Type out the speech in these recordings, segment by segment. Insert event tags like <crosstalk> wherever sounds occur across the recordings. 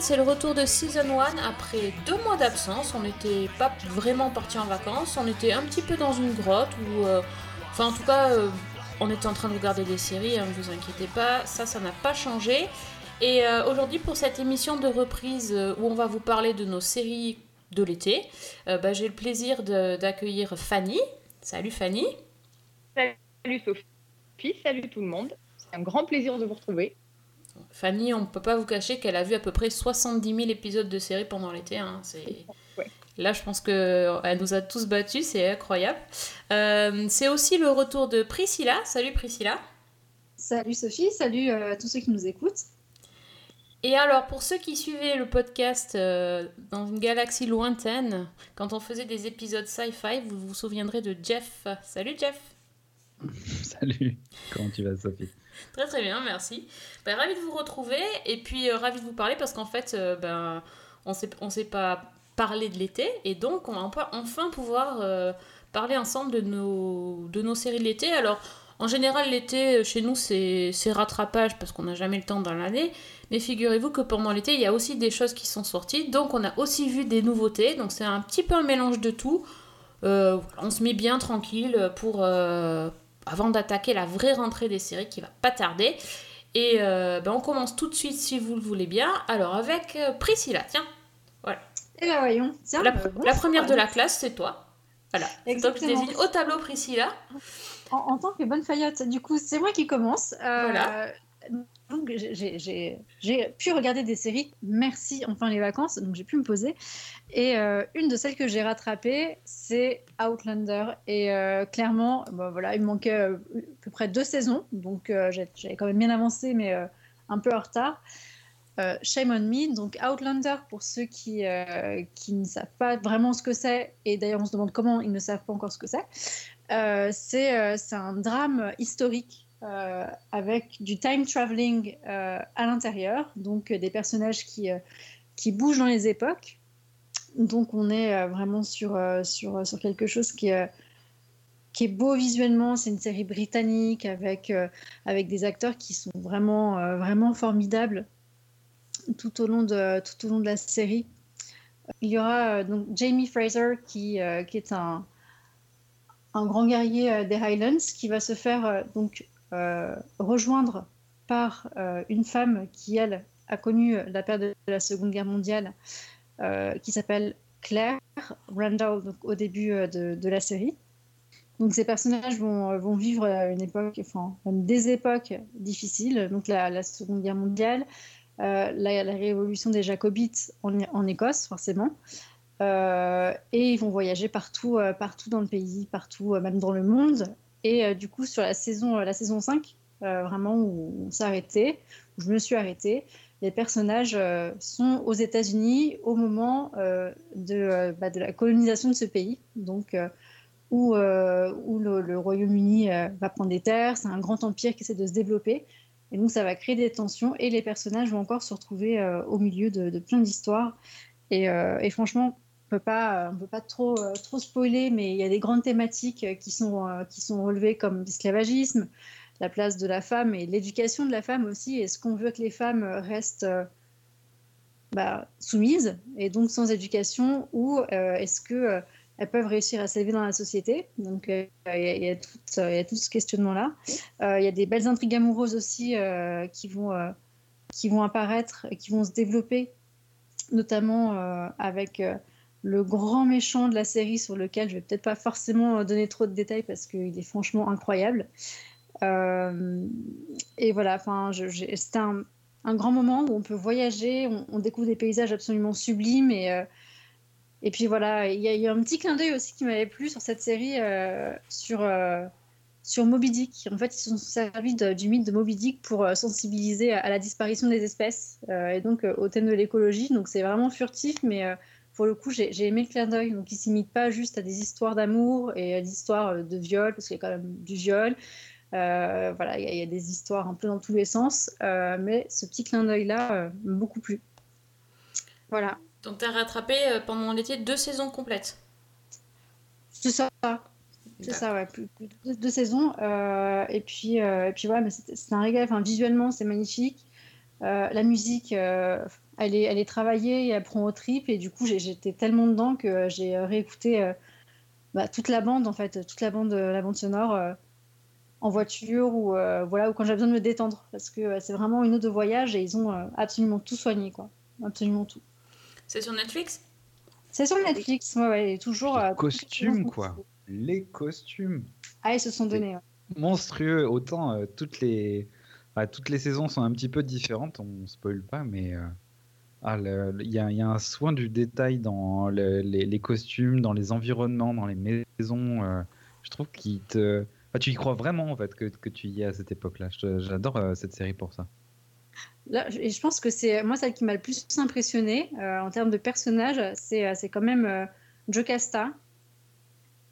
c'est le retour de Season 1 après deux mois d'absence. On n'était pas vraiment parti en vacances, on était un petit peu dans une grotte ou. euh, Enfin, en tout cas, euh, on était en train de regarder des séries, hein, ne vous inquiétez pas, ça, ça n'a pas changé. Et euh, aujourd'hui, pour cette émission de reprise euh, où on va vous parler de nos séries de l'été, bah, j'ai le plaisir d'accueillir Fanny. Salut Fanny. Salut Sophie, salut tout le monde. C'est un grand plaisir de vous retrouver. Fanny, on ne peut pas vous cacher qu'elle a vu à peu près 70 000 épisodes de séries pendant l'été. hein, C'est... Ouais. Là, je pense qu'elle nous a tous battus, c'est incroyable. Euh, c'est aussi le retour de Priscilla. Salut Priscilla. Salut Sophie, salut euh, à tous ceux qui nous écoutent. Et alors, pour ceux qui suivaient le podcast euh, dans une galaxie lointaine, quand on faisait des épisodes sci-fi, vous vous souviendrez de Jeff. Salut Jeff. <laughs> Salut, comment tu vas Sophie? Très très bien, merci. Ben, ravi de vous retrouver et puis euh, ravi de vous parler parce qu'en fait, euh, ben, on on sait pas parler de l'été et donc on va enfin- pouvoir euh, parler ensemble de nos, de nos séries de l'été. Alors, en général, l'été, euh, chez nous, c'est rattrapage parce qu'on n'a jamais le temps dans l'année. Mais figurez-vous que pendant l'été, il y a aussi des choses qui sont sorties. Donc, on a aussi vu des nouveautés. Donc, c'est un petit peu un mélange de tout. On se met bien tranquille pour, avant d'attaquer la vraie rentrée des séries qui va pas tarder. Et euh, ben, on commence tout de suite si vous le voulez bien. Alors avec euh, Priscilla, tiens, Et là, voyons. Tiens, la, euh, bon, la première de la voilà. classe, c'est toi. Voilà. Donc je désigne au tableau Priscilla. En, en tant que bonne faillotte, du coup, c'est moi qui commence. Euh, Voilà. Donc, j'ai- pu regarder des séries. Merci, enfin les vacances, donc j'ai pu me poser. Et euh, une de celles que j'ai rattrapées, c'est Outlander. Et euh, clairement, bah, voilà, il me manquait euh, à peu près deux saisons, donc j'avais quand même bien avancé, mais un peu en retard. Shame on me. Donc Outlander, pour ceux qui, qui ne savent pas vraiment ce que c'est, et d'ailleurs on se demande comment ils ne savent pas encore ce que c'est, c'est un drame historique euh, avec du time traveling euh, à l'intérieur, donc euh, des personnages qui, qui bougent dans les époques. Donc on est vraiment sur, sur, sur quelque chose qui est, qui est beau visuellement. C'est une série britannique avec, avec des acteurs qui sont vraiment, vraiment formidables tout au long de, tout au long de la série. Il y aura donc Jamie Fraser qui, qui est un, un grand guerrier des Highlands qui va se faire donc rejoindre par euh, une femme qui, elle, a connu la période de la Seconde Guerre mondiale, euh, qui s'appelle Claire Randall donc, au début euh, de, la série. Donc ces personnages vont, vont vivre euh, une époque, enfin des époques difficiles, donc la, Seconde Guerre mondiale, euh, la, la révolution des Jacobites en, Écosse forcément, euh, et ils vont voyager partout, euh, partout dans le pays, partout, euh, même dans le monde. Et euh, du coup, sur la saison, euh, la saison 5, euh, vraiment où on s'est arrêté, où je me suis arrêtée, les personnages sont aux États-Unis au moment de, bah, de la colonisation de ce pays, donc où, où le, Royaume-Uni va prendre des terres. C'est un grand empire qui essaie de se développer. Et donc, ça va créer des tensions et les personnages vont encore se retrouver au milieu de, plein d'histoires. Et, franchement, peut pas, on peut pas trop, euh, trop spoiler, mais il y a des grandes thématiques euh, qui sont, euh, qui sont relevées comme l'esclavagisme, la place de la femme et l'éducation de la femme aussi. Est-ce qu'on veut que les femmes euh, restent euh, bah, soumises et donc sans éducation ou euh, est-ce que euh, elles peuvent réussir à s'élever dans la société? Donc euh, il y, il y euh, il y a tout ce questionnement-là. Euh, Il y a des belles intrigues amoureuses aussi euh, qui, vont, euh, qui vont apparaître, et qui vont se développer, notamment euh, avec euh, le grand méchant de la série sur lequel je vais peut-être pas forcément donner trop de détails parce qu'il est franchement incroyable. Euh, et voilà, enfin, c'était un, grand moment où on peut voyager, on, découvre des paysages absolument sublimes et euh, et puis voilà, il y a un petit clin d'œil aussi qui m'avait plu sur cette série, euh, sur, euh, sur Moby Dick. En fait, ils se sont servis du mythe de Moby Dick pour euh, sensibiliser à, à la disparition des espèces euh, et donc euh, au thème de l'écologie. Donc c'est vraiment furtif, mais euh, pour le coup, j'ai aimé le clin d'œil. Donc ils s'imitent pas juste à des histoires d'amour et à des histoires euh, de viol, parce qu'il y a quand même du viol. Euh, voilà, il y, a- il y a des histoires un peu dans tous les sens, euh, mais ce petit clin d'œil-là beaucoup plu. Voilà. Donc t'as rattrapé euh, pendant l'été deux saisons complètes. C'est ça. C'est ça, ouais. Plus, plus de deux saisons. euh, et puis, euh, et puis ouais, mais c'est un régal. Enfin, visuellement, c'est magnifique. Euh, la musique, elle, est, elle est travaillée et elle prend au trip. Et du coup, j'ai- j'étais tellement dedans que j'ai réécouté euh, bah, toute la bande, en fait, toute la bande, la bande sonore euh, en voiture ou, euh, voilà, ou quand j'ai besoin de me détendre. Parce que euh, c'est vraiment une eau de voyage et ils ont euh, absolument tout soigné, quoi. Absolument tout. C'est sur Netflix? C'est sur Netflix, ouais, ouais, et toujours. euh, Costumes, quoi. Les costumes. Ah, ils se sont donnés. ouais. Monstrueux. Autant euh, toutes les. toutes les saisons sont un petit peu différentes, on spoil pas, mais euh, ah, le- il y, a, il y a un soin du détail dans le- les, les costumes, dans les environnements, dans les maisons. euh, je trouve qu'il te. ah, tu y crois vraiment en fait que, que tu y es à cette époque-là. J'adore euh, cette série pour ça. Là, je- et je pense que c'est moi celle qui m'a le plus impressionné euh, en termes de personnage, c'est euh, c'est quand même euh, Jocasta.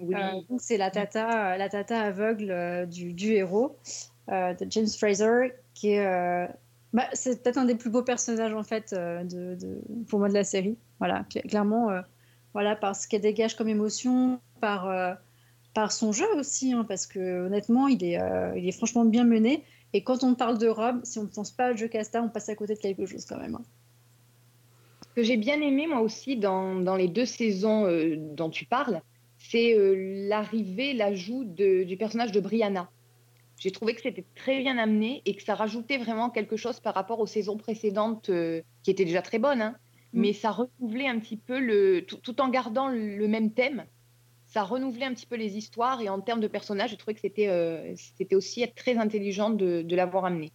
Oui. Euh, c'est la tata, la tata aveugle euh, du, du héros euh, de James Fraser, qui est, euh, bah, c'est peut-être un des plus beaux personnages en fait euh, de, pour moi de la série. Voilà, Cl- clairement, euh, voilà par ce qu'elle dégage comme émotion, par euh, par son jeu aussi, hein, parce que honnêtement, il est, il est franchement bien mené. Et quand on parle de Rob, si on ne pense pas à Jocasta, on passe à côté de quelque chose quand même. hein. Ce que j'ai bien aimé, moi aussi, dans, dans les deux saisons dont tu parles, c'est l'arrivée, l'ajout du personnage de Brianna. J'ai trouvé que c'était très bien amené et que ça rajoutait vraiment quelque chose par rapport aux saisons précédentes, euh, qui étaient déjà très bonnes, hein. Mm. mais ça renouvelait un petit peu, le, tout, tout en gardant le, même thème, ça renouvelait un petit peu les histoires et en termes de personnages, j'ai trouvé que c'était euh, c'était aussi très intelligent de, de l'avoir amené.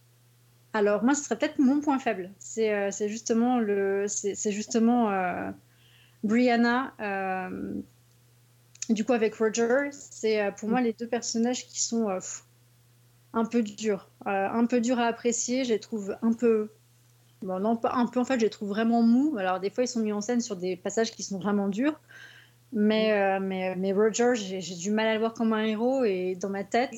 Alors moi, ce serait peut-être mon point faible. C'est euh, c'est justement le, c'est c'est justement euh, Brianna. euh, du coup, avec Roger, c'est pour moi les deux personnages qui sont un peu durs, Euh, un peu durs à apprécier. Je les trouve un peu, bon non pas un peu en fait, je les trouve vraiment mous. Alors des fois, ils sont mis en scène sur des passages qui sont vraiment durs. Mais, euh, mais, mais Roger, j'ai du mal à le voir comme un héros et dans ma tête,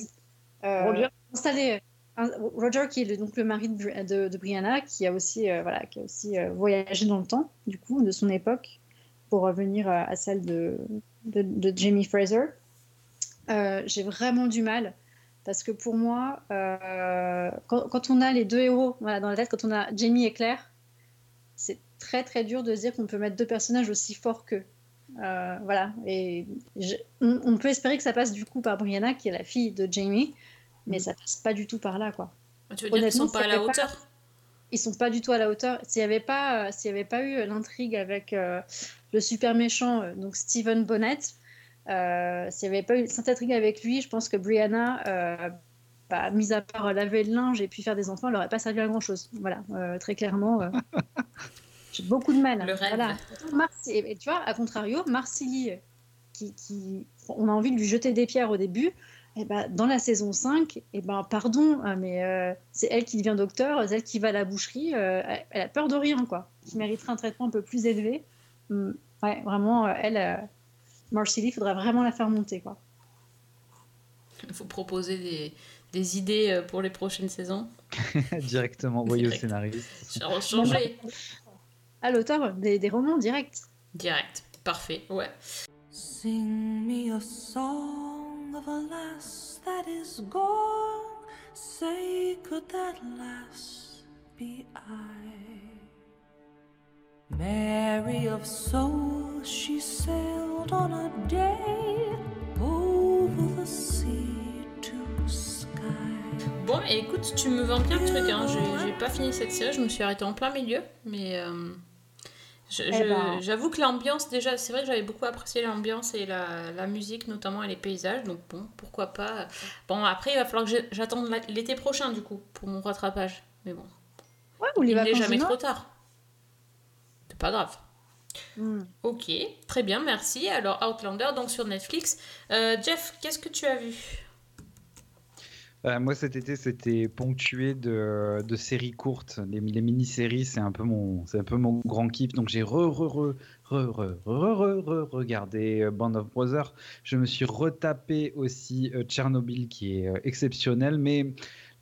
euh, Roger installé un- Roger, qui est le- donc le mari de, Bri- de- de Brianna, qui a aussi, euh, voilà, qui a aussi voyagé dans le temps, du coup, de son époque, pour revenir à celle de, de, de Jamie Fraser. J'ai vraiment du mal, parce que pour moi, euh, quand, quand on a les deux héros voilà, dans la tête, quand on a Jamie et Claire, c'est très très dur de se dire qu'on peut mettre deux personnages aussi forts qu'eux. Euh, voilà, et je- on, on peut espérer que ça passe du coup par Brianna, qui est la fille de Jamie, mais ça passe pas du tout par là, quoi. Tu veux dire qu'ils sont pas à la pas- hauteur? Ils sont pas du tout à la hauteur. S'il n'y avait pas, euh, y avait pas eu l'intrigue avec le super méchant, donc Stephen Bonnet, euh, s'il n'y avait pas eu cette intrigue avec lui, je pense que Brianna, euh, bah, mis à part laver le linge et puis faire des enfants, elle n'aurait pas servi à grand chose. Voilà, euh, très clairement. euh, <laughs> J'ai beaucoup de mal. Le rêve. Voilà. Marcy- et, et tu vois, à contrario, Marcilly, qui, qui, on a envie de lui jeter des pierres au début, et ben, dans la saison 5, et ben, pardon, hein, mais euh, c'est elle qui devient docteur, c'est elle qui va à la boucherie, euh, elle, a peur de rien, quoi. Qui mériterait un traitement un peu plus élevé. Hum, ouais, vraiment, euh, elle, Marcilly, il faudrait vraiment la faire monter, quoi. Il faut proposer des, des idées euh, pour les prochaines saisons. <laughs> Directement envoyé au Direct. scénariste. Changer. À l'auteur des, des romans directs. Direct. Parfait. Ouais. Sing me a song of a lass that is gone. Say, could that lass be I? Mary of soul, she sailed on a day over the sea to sky. Bon, et écoute, tu me vends bien le truc. Hein. J'ai pas fini cette série, je me suis arrêtée en plein milieu. Mais euh, Eh ben. j'avoue que l'ambiance, déjà, c'est vrai que j'avais beaucoup apprécié l'ambiance et la, la musique, notamment, et les paysages. Donc bon, pourquoi pas. Bon, après, il va falloir que j'attende l'été prochain, du coup, pour mon rattrapage. Mais bon, Ouais, ou les il n'est jamais trop tard. C'est pas grave. Hum. Ok, très bien, merci. Alors, Outlander, donc sur Netflix. Euh, Jeff, qu'est-ce que tu as vu? Euh, moi, cet été, c'était ponctué de, de séries courtes. Les, les mini-séries, c'est un peu mon, c'est un peu mon grand kiff. Donc, j'ai re, re, re, re, re, re, re, re- regardé euh, Band of Brothers. Je me suis retapé aussi Tchernobyl, qui est exceptionnel. Mais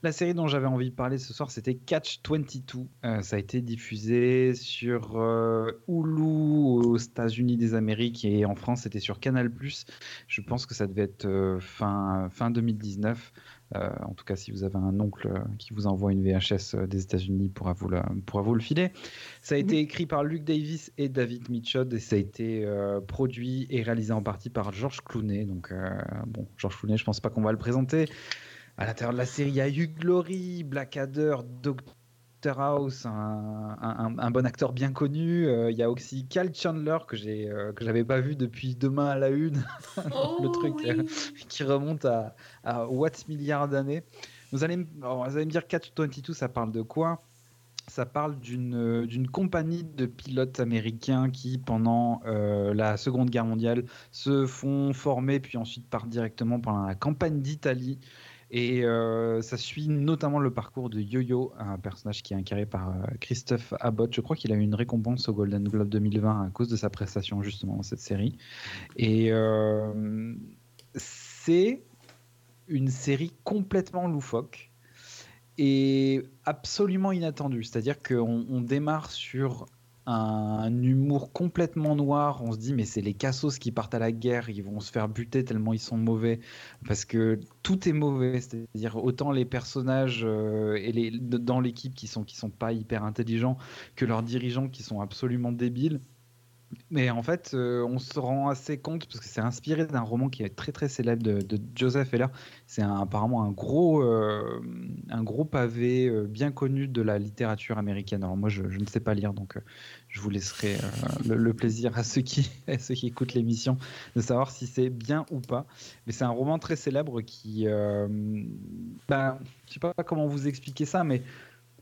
La série dont j'avais envie de parler ce soir, c'était Catch 22. Euh, ça a été diffusé sur euh, Hulu aux États-Unis des Amériques et en France, c'était sur Canal+. Je pense que ça devait être euh, fin, fin 2019. Euh, en tout cas, si vous avez un oncle qui vous envoie une VHS des États-Unis, pourra vous, la- pourra vous le filer. Ça a été écrit par Luke Davis et David Mitchell et ça a été produit et réalisé en partie par George Clooney. Donc, bon, George Clooney, je pense pas qu'on va le présenter. À l'intérieur de la série, il y a Hugh Glory, Blackadder, Dr House, un, un- un bon acteur bien connu. Euh, il y a aussi Cal Chandler que j'ai euh, que j'avais pas vu depuis Demain à la une, <laughs> Oh, le truc oui. euh, qui remonte à, à Watts milliards d'années. Vous allez, me- alors, vous allez me dire Catch 22, ça parle de quoi? Ça parle d'une euh, d'une compagnie de pilotes américains qui, pendant euh, la Seconde Guerre mondiale, se font former puis ensuite partent directement pendant la campagne d'Italie. Et euh, ça suit notamment le parcours de Yo-Yo, un personnage qui est incarné par euh, Christophe Abbott. Je crois qu'il a eu une récompense au Golden Globe 2020 à cause de sa prestation justement dans cette série. Et euh, c'est une série complètement loufoque et absolument inattendue. C'est-à-dire qu'on on démarre sur un humour complètement noir. On se dit, mais c'est les cassos qui partent à la guerre, ils vont se faire buter tellement ils sont mauvais. Parce que tout est mauvais. C'est-à-dire autant les personnages euh, dans l'équipe qui sont, qui sont pas hyper intelligents que leurs dirigeants qui sont absolument débiles. Mais en fait, euh, on se rend assez compte, parce que c'est inspiré d'un roman qui est très très célèbre de, Joseph Heller. C'est apparemment un gros, euh, un gros pavé euh, bien connu de la littérature américaine. Alors moi, je, ne sais pas lire, donc je vous laisserai le, plaisir à ceux, qui, <laughs> ceux qui écoutent l'émission de savoir si c'est bien ou pas. Mais c'est un roman très célèbre qui... Ben, je sais pas comment vous expliquer ça, mais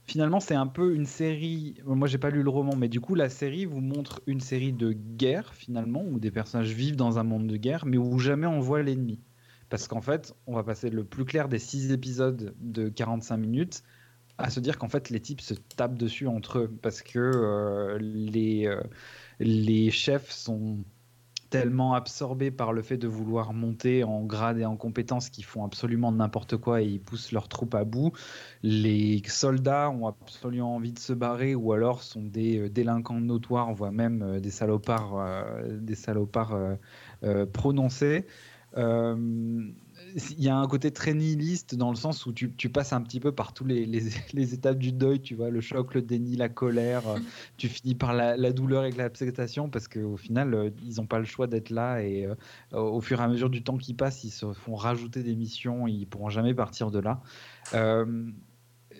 finalement, c'est un peu une série. Moi, j'ai pas lu le roman, mais du coup, la série vous montre une série de guerre finalement, où des personnages vivent dans un monde de guerre, mais où jamais on voit l'ennemi. Parce qu'en fait, on va passer le plus clair des six épisodes de 45 minutes à se dire qu'en fait, les types se tapent dessus entre eux parce que euh, les, euh, les chefs sont tellement absorbés par le fait de vouloir monter en grade et en compétences qu'ils font absolument n'importe quoi et ils poussent leurs troupes à bout. Les soldats ont absolument envie de se barrer ou alors sont des euh, délinquants notoires, voire même euh, des salopards, euh, des salopards prononcés. Il y a un côté très nihiliste dans le sens où tu, tu passes un petit peu par tous les, les- <laughs> les étapes du deuil, tu vois, le choc, le déni, la colère, euh, <laughs> tu finis par la, la douleur et l'acceptation parce qu'au final, euh, ils n'ont pas le choix d'être là et euh, au fur et à mesure du temps qui passe, ils se font rajouter des missions, ils pourront jamais partir de là. Euh,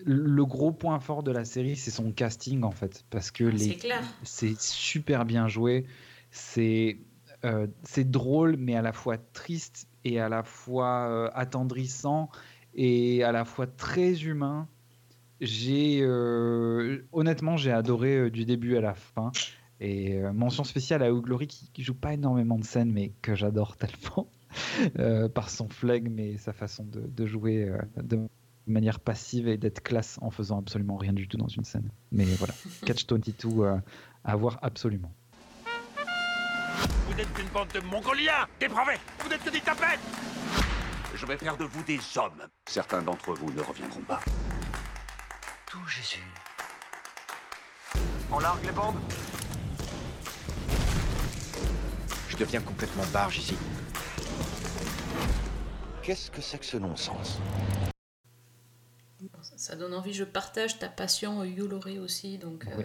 le gros point fort de la série, c'est son casting en fait, parce que les, clair. c'est super bien joué. C'est euh, c'est drôle, mais à la fois triste et à la fois euh, attendrissant et à la fois très humain. J'ai euh, honnêtement j'ai adoré euh, du début à la fin. Et euh, mention spéciale à Glory qui, qui joue pas énormément de scènes, mais que j'adore tellement <laughs> par son flegme et sa façon de, de jouer de manière passive et d'être classe en faisant absolument rien du tout dans une scène. Mais voilà, <laughs> Catch 22 euh, à voir absolument. Vous êtes une bande de mongoliens dépravés Vous n'êtes que des tapettes Je vais faire de vous des hommes. Certains d'entre vous ne reviendront pas. Tout Jésus? On largue les bombes Je deviens complètement barge ici. Qu'est-ce que c'est que ce non-sens? Ça, donne envie, je partage ta passion Laurie aussi, donc euh.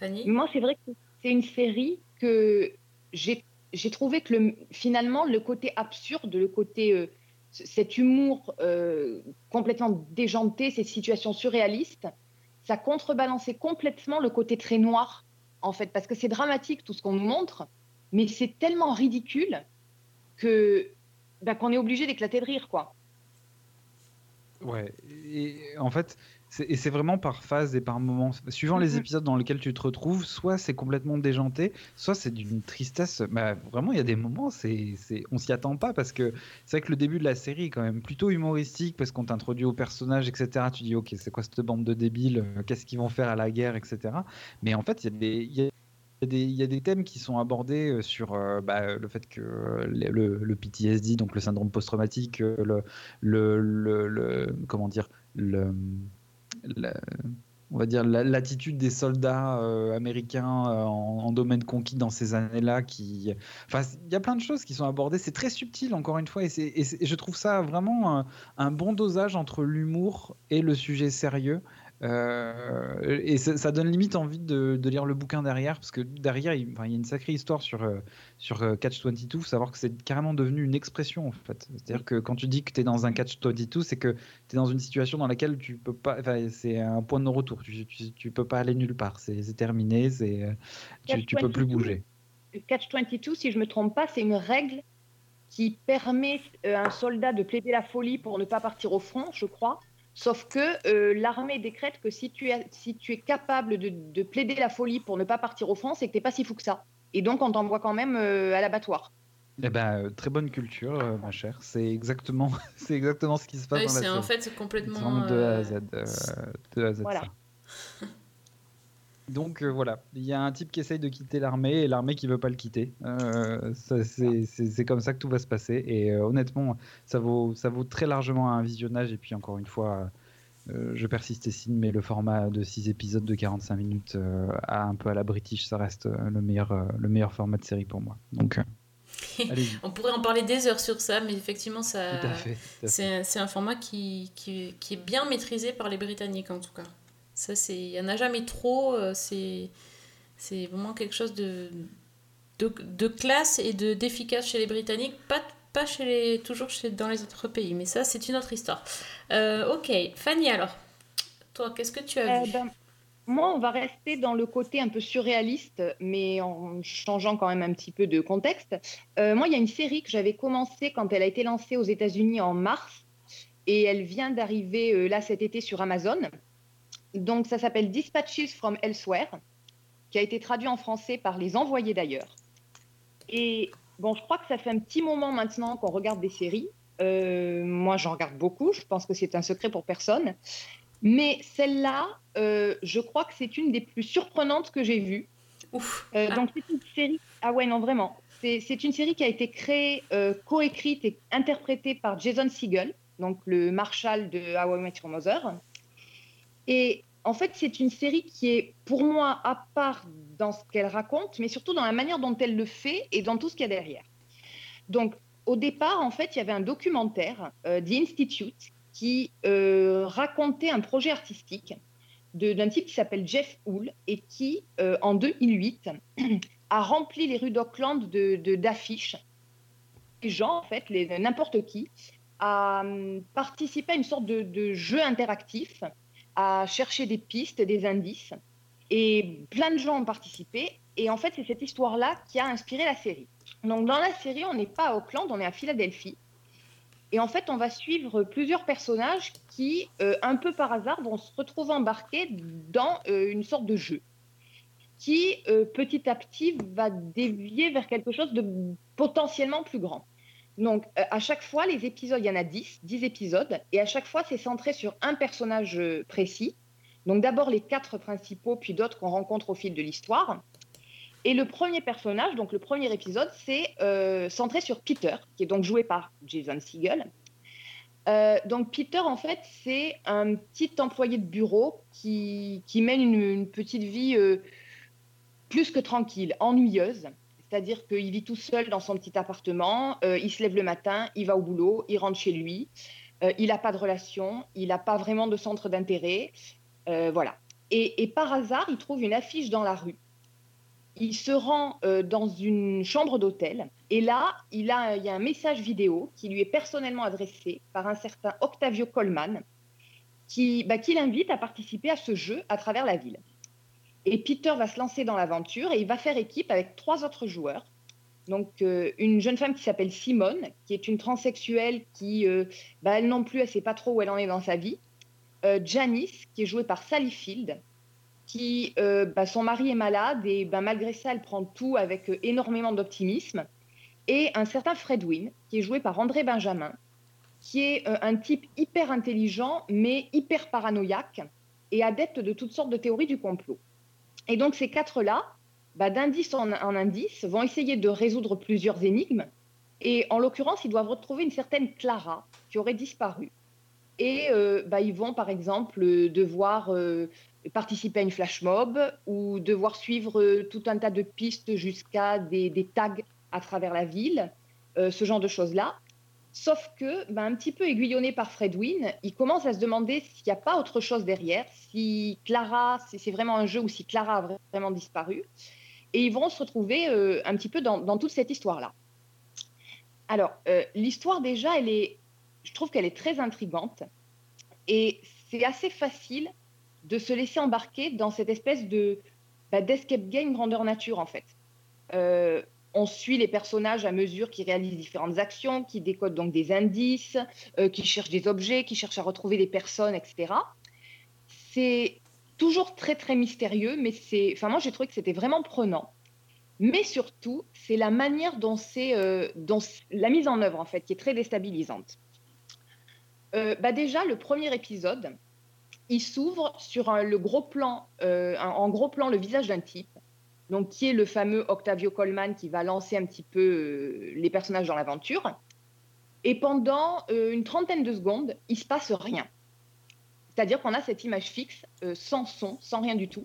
Fanny? Moi, c'est vrai que c'est une série que j'ai trouvé que le, finalement, le côté absurde, le côté, euh, cet humour euh, complètement déjanté, ces situations surréalistes, ça contrebalançait complètement le côté très noir, en fait, parce que c'est dramatique tout ce qu'on nous montre, mais c'est tellement ridicule que bah, qu'on est obligé d'éclater de rire, quoi. Ouais, en fait, et c'est vraiment par phase et par moment. Suivant les Mhm. épisodes dans lesquels tu te retrouves, soit c'est complètement déjanté, soit c'est d'une tristesse. Bah, vraiment, il y a des moments, c'est, c'est, on s'y attend pas parce que c'est vrai que le début de la série est quand même plutôt humoristique parce qu'on t'introduit au personnage, etc. Tu dis, ok, c'est quoi cette bande de débiles euh, Qu'est-ce qu'ils vont faire à la guerre, etc. Mais en fait, il y a des. y a- il y, a des, il y a des thèmes qui sont abordés euh, sur euh, bah, le fait que le, le- le PTSD, donc le syndrome post-traumatique, le- le- comment dire, le, on va dire la- l'attitude des soldats euh, américains euh, en, domaine conquis dans ces années-là. Qui, enfin, il y a plein de choses qui sont abordées. C'est très subtil encore une fois, et, je trouve ça vraiment un bon dosage entre l'humour et le sujet sérieux. Euh, et ça, ça donne limite envie de, de lire le bouquin derrière, parce que derrière, il, enfin, il y a une sacrée histoire sur, euh, sur euh, Catch 22, faut savoir que c'est carrément devenu une expression en fait. C'est-à-dire que quand tu dis que tu es dans un Catch 22, c'est que tu es dans une situation dans laquelle tu peux pas, enfin, c'est un point de non-retour, tu, tu, tu peux pas aller nulle part, c'est terminé, c'est, tu, tu peux plus 22. bouger. Catch 22, si je me trompe pas, c'est une règle qui permet à un soldat de plaider la folie pour ne pas partir au front, je crois. Sauf que euh, l'armée décrète que si tu es, si tu es capable de, de plaider la folie pour ne pas partir au front, c'est que tu n'es pas si fou que ça. Et donc, on t'envoie quand même euh, à l'abattoir. Eh ben, euh, très bonne culture, euh, ma chère. C'est exactement, <laughs> c'est exactement ce qui se passe Ouais, dans la c'est en fait complètement. de A à Z. euh, de A à Z, Voilà. <laughs> Donc euh, voilà, il y a un type qui essaye de quitter l'armée et l'armée qui veut pas le quitter. Euh, c'est, comme ça que tout va se passer. Et euh, honnêtement, ça vaut, ça vaut très largement un visionnage. Et puis encore une fois, je persiste et signe, mais le format de 6 épisodes de 45 minutes, à un peu à la British, ça reste le meilleur, le meilleur format de série pour moi. Donc. <laughs> On pourrait en parler des heures sur ça, mais effectivement, ça. C'est c'est un format qui, qui, qui est bien maîtrisé par les Britanniques en tout cas. Ça, c'est, il y en a jamais trop. euh, C'est, c'est vraiment quelque chose de, de, de classe et de d'efficace chez les Britanniques, pas pas chez les, toujours chez, dans les autres pays, mais ça, c'est une autre histoire. Euh, ok, Fanny alors, toi, qu'est-ce que tu as Euh, vu? ben, moi, on va rester dans le côté un peu surréaliste, mais en changeant quand même un petit peu de contexte. Euh, moi, il y a une série que j'avais commencée quand elle a été lancée aux États-Unis en mars, et elle vient d'arriver là cet été sur Amazon. Donc, ça s'appelle Dispatches from Elsewhere, qui a été traduit en français par Les Envoyés d'ailleurs. Et bon, je crois que ça fait un petit moment maintenant qu'on regarde des séries. Euh, moi, j'en regarde beaucoup. Je pense que c'est un secret pour personne. Mais celle-là, euh, je crois que c'est une des plus surprenantes que j'ai vues. Ouf. Euh, Ah. donc, c'est une série. Ah ouais, non, vraiment. C'est une série qui a été créée, coécrite et interprétée par Jason Segel, donc le marshal de How I Met Your Mother. Et en fait, c'est une série qui est, pour moi, à part dans ce qu'elle raconte, mais surtout dans la manière dont elle le fait et dans tout ce qu'il y a derrière. Donc, au départ, en fait, il y avait un documentaire, euh, qui euh, racontait un projet artistique de- d'un type qui s'appelle Jeff Hull et qui, euh, en 2008, <clears throat> a rempli les rues d'Auckland de- de- d'affiches. Les gens, en fait, n'importe qui, a hum, participé à une sorte de, de jeu interactif, à chercher des pistes, des indices. Et plein de gens ont participé. Et en fait, c'est cette histoire-là qui a inspiré la série. Donc, dans la série, on n'est pas à Auckland, on est à Philadelphie. Et en fait, on va suivre plusieurs personnages qui, euh, un peu par hasard, vont se retrouver embarqués dans euh, une sorte de jeu qui, euh, petit à petit, va dévier vers quelque chose de potentiellement plus grand. Donc, euh, à chaque fois, les épisodes, il y en a 10, 10 épisodes, et à chaque fois, c'est centré sur un personnage euh, précis. Donc, d'abord les quatre principaux, puis d'autres qu'on rencontre au fil de l'histoire. Et le premier personnage, donc le premier épisode, c'est euh, centré sur Peter, qui est donc joué par Jason Segel. Donc Peter, en fait, c'est un petit employé de bureau qui, qui mène une, petite vie plus que tranquille, ennuyeuse. C'est-à-dire qu'il vit tout seul dans son petit appartement, euh, il se lève le matin, il va au boulot, il rentre chez lui, euh, il n'a pas de relation, il n'a pas vraiment de centre d'intérêt. euh, voilà. Et, par hasard, il trouve une affiche dans la rue il se rend dans une chambre d'hôtel et là, il, a, y a un message vidéo qui lui est personnellement adressé par un certain Octavio Colman qui, bah, qui l'invite à participer à ce jeu à travers la ville. Et Peter va se lancer dans l'aventure et il va faire équipe avec trois autres joueurs. Donc, euh, une jeune femme qui s'appelle Simone, qui est une transsexuelle qui, euh, bah, elle non plus, elle sait pas trop où elle en est dans sa vie. Euh, Janice, qui est jouée par Sally Field, qui, bah, son mari est malade et bah, malgré ça, elle prend tout avec énormément d'optimisme. Et un certain Fred Wynn, qui est joué par André Benjamin, qui est un type hyper intelligent, mais hyper paranoïaque et adepte de toutes sortes de théories du complot. Et donc, ces quatre-là, bah, d'indice en, indice, vont essayer de résoudre plusieurs énigmes. Et en l'occurrence, ils doivent retrouver une certaine Clara qui aurait disparu. Et euh, bah, ils vont, par exemple, devoir euh, participer à une flash mob ou devoir suivre euh, tout un tas de pistes jusqu'à des, tags à travers la ville, ce genre de choses-là. Sauf que, bah, un petit peu aiguillonné par Fred Wynn, il commence à se demander s'il n'y a pas autre chose derrière, si Clara, si c'est vraiment un jeu ou si Clara a vraiment disparu. Et ils vont se retrouver euh, un petit peu dans, dans toute cette histoire-là. Alors, euh, l'histoire déjà, elle est, je trouve qu'elle est très intrigante et c'est assez facile de se laisser embarquer dans cette espèce de bah, d'escape game grandeur nature en fait. Euh, on suit les personnages à mesure qu'ils réalisent différentes actions, qui décodent donc des indices, euh, qui cherchent des objets, qui cherchent à retrouver des personnes, etc. C'est toujours très très mystérieux, mais c'est, enfin moi j'ai trouvé que c'était vraiment prenant. Mais surtout, c'est la manière dont c'est, euh, la mise en œuvre en fait, qui est très déstabilisante. Euh, bah déjà, le premier épisode, il s'ouvre sur le gros plan, euh, en gros plan, le visage d'un type, donc qui est le fameux Octavio Colman qui va lancer un petit peu euh, les personnages dans l'aventure. Et pendant euh, une trentaine de secondes, il se passe rien. C'est-à-dire qu'on a cette image fixe, euh, sans son, sans rien du tout.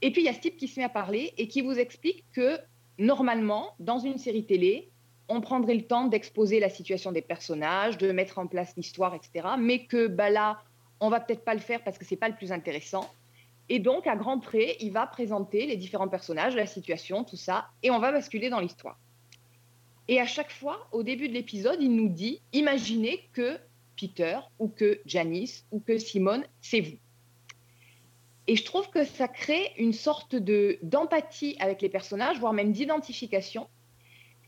Et puis il y a ce type qui se met à parler et qui vous explique que normalement, dans une série télé, on prendrait le temps d'exposer la situation des personnages, de mettre en place l'histoire, etc. Mais que bah, là, on va peut-être pas le faire parce que c'est pas le plus intéressant. Et donc, à grands traits, il va présenter les différents personnages, la situation, tout ça, et on va basculer dans l'histoire. Et à chaque fois, au début de l'épisode, il nous dit imaginez que Peter ou que Janice ou que Simone, c'est vous. Et je trouve que ça crée une sorte de d'empathie avec les personnages, voire même d'identification,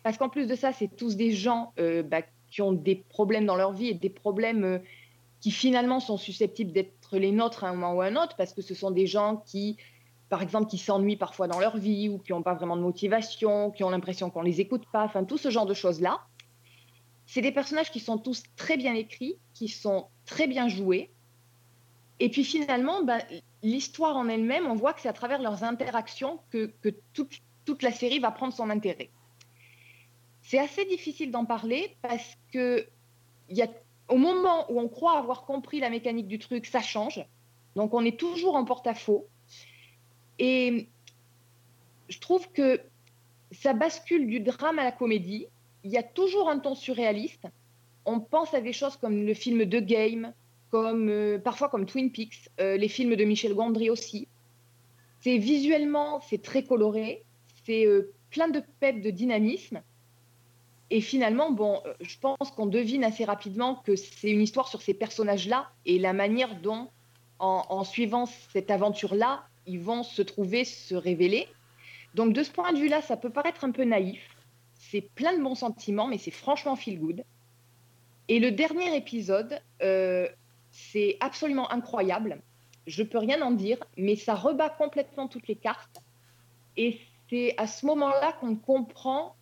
parce qu'en plus de ça, c'est tous des gens euh, bah, qui ont des problèmes dans leur vie et des problèmes euh, qui finalement sont susceptibles d'être les nôtres à un moment ou à un autre, parce que ce sont des gens qui, par exemple, qui s'ennuient parfois dans leur vie ou qui n'ont pas vraiment de motivation, qui ont l'impression qu'on les écoute pas, enfin tout ce genre de choses-là. C'est des personnages qui sont tous très bien écrits, qui sont très bien joués. Et puis finalement, ben, l'histoire en elle-même, on voit que c'est à travers leurs interactions que, que toute, toute la série va prendre son intérêt. C'est assez difficile d'en parler parce que il y a, au moment où on croit avoir compris la mécanique du truc, ça change. Donc on est toujours en porte-à-faux. Et je trouve que ça bascule du drame à la comédie. Il y a toujours un ton surréaliste. On pense à des choses comme le film The Game, comme euh, parfois comme Twin Peaks, euh, les films de Michel Gondry aussi. C'est visuellement, c'est très coloré, c'est euh, plein de pep, de dynamisme. Et finalement, bon, euh, je pense qu'on devine assez rapidement que c'est une histoire sur ces personnages-là et la manière dont, en, suivant cette aventure-là, ils vont se trouver, se révéler. Donc de ce point de vue-là, ça peut paraître un peu naïf. C'est plein de bons sentiments, mais c'est franchement feel good. Et le dernier épisode, euh, c'est absolument incroyable. Je peux rien en dire, mais ça rebat complètement toutes les cartes. Et c'est à ce moment-là qu'on comprend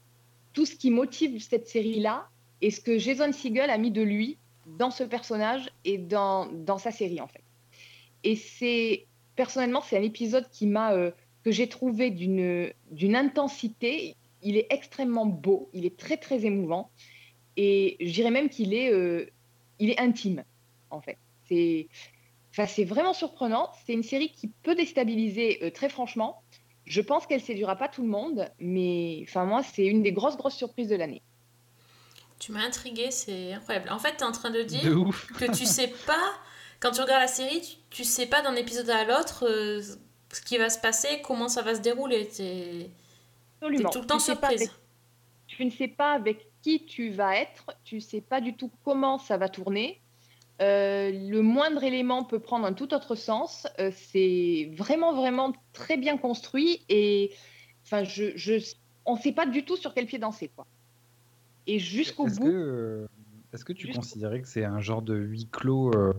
tout ce qui motive cette série-là et ce que Jason Segel a mis de lui dans ce personnage et dans, dans sa série, en fait. Et c'est, personnellement, c'est un épisode qui m'a, euh, que j'ai trouvé d'une, d'une intensité. Il est extrêmement beau, il est très, très émouvant. Et je dirais même qu'il est, euh, il est intime, en fait. C'est, c'est vraiment surprenant. C'est une série qui peut déstabiliser, euh, très franchement. Je pense qu'elle séduira pas tout le monde, mais enfin moi, c'est une des grosses, grosses surprises de l'année. Tu m'as intrigué, c'est incroyable. En fait, tu es en train de dire De que tu sais pas, quand tu regardes la série, tu, tu sais pas d'un épisode à l'autre euh, ce qui va se passer, comment ça va se dérouler. T'es Absolument. tout le temps Tu surprise. avec- tu ne sais pas avec qui tu vas être, tu sais pas du tout comment ça va tourner. Euh, le moindre élément peut prendre un tout autre sens. Euh, c'est vraiment, vraiment très bien construit et enfin, je, je, on ne sait pas du tout sur quel pied danser. Quoi. Et jusqu'au Est-ce que, bout, euh, est-ce que tu considérais que c'est un genre de huis clos, euh,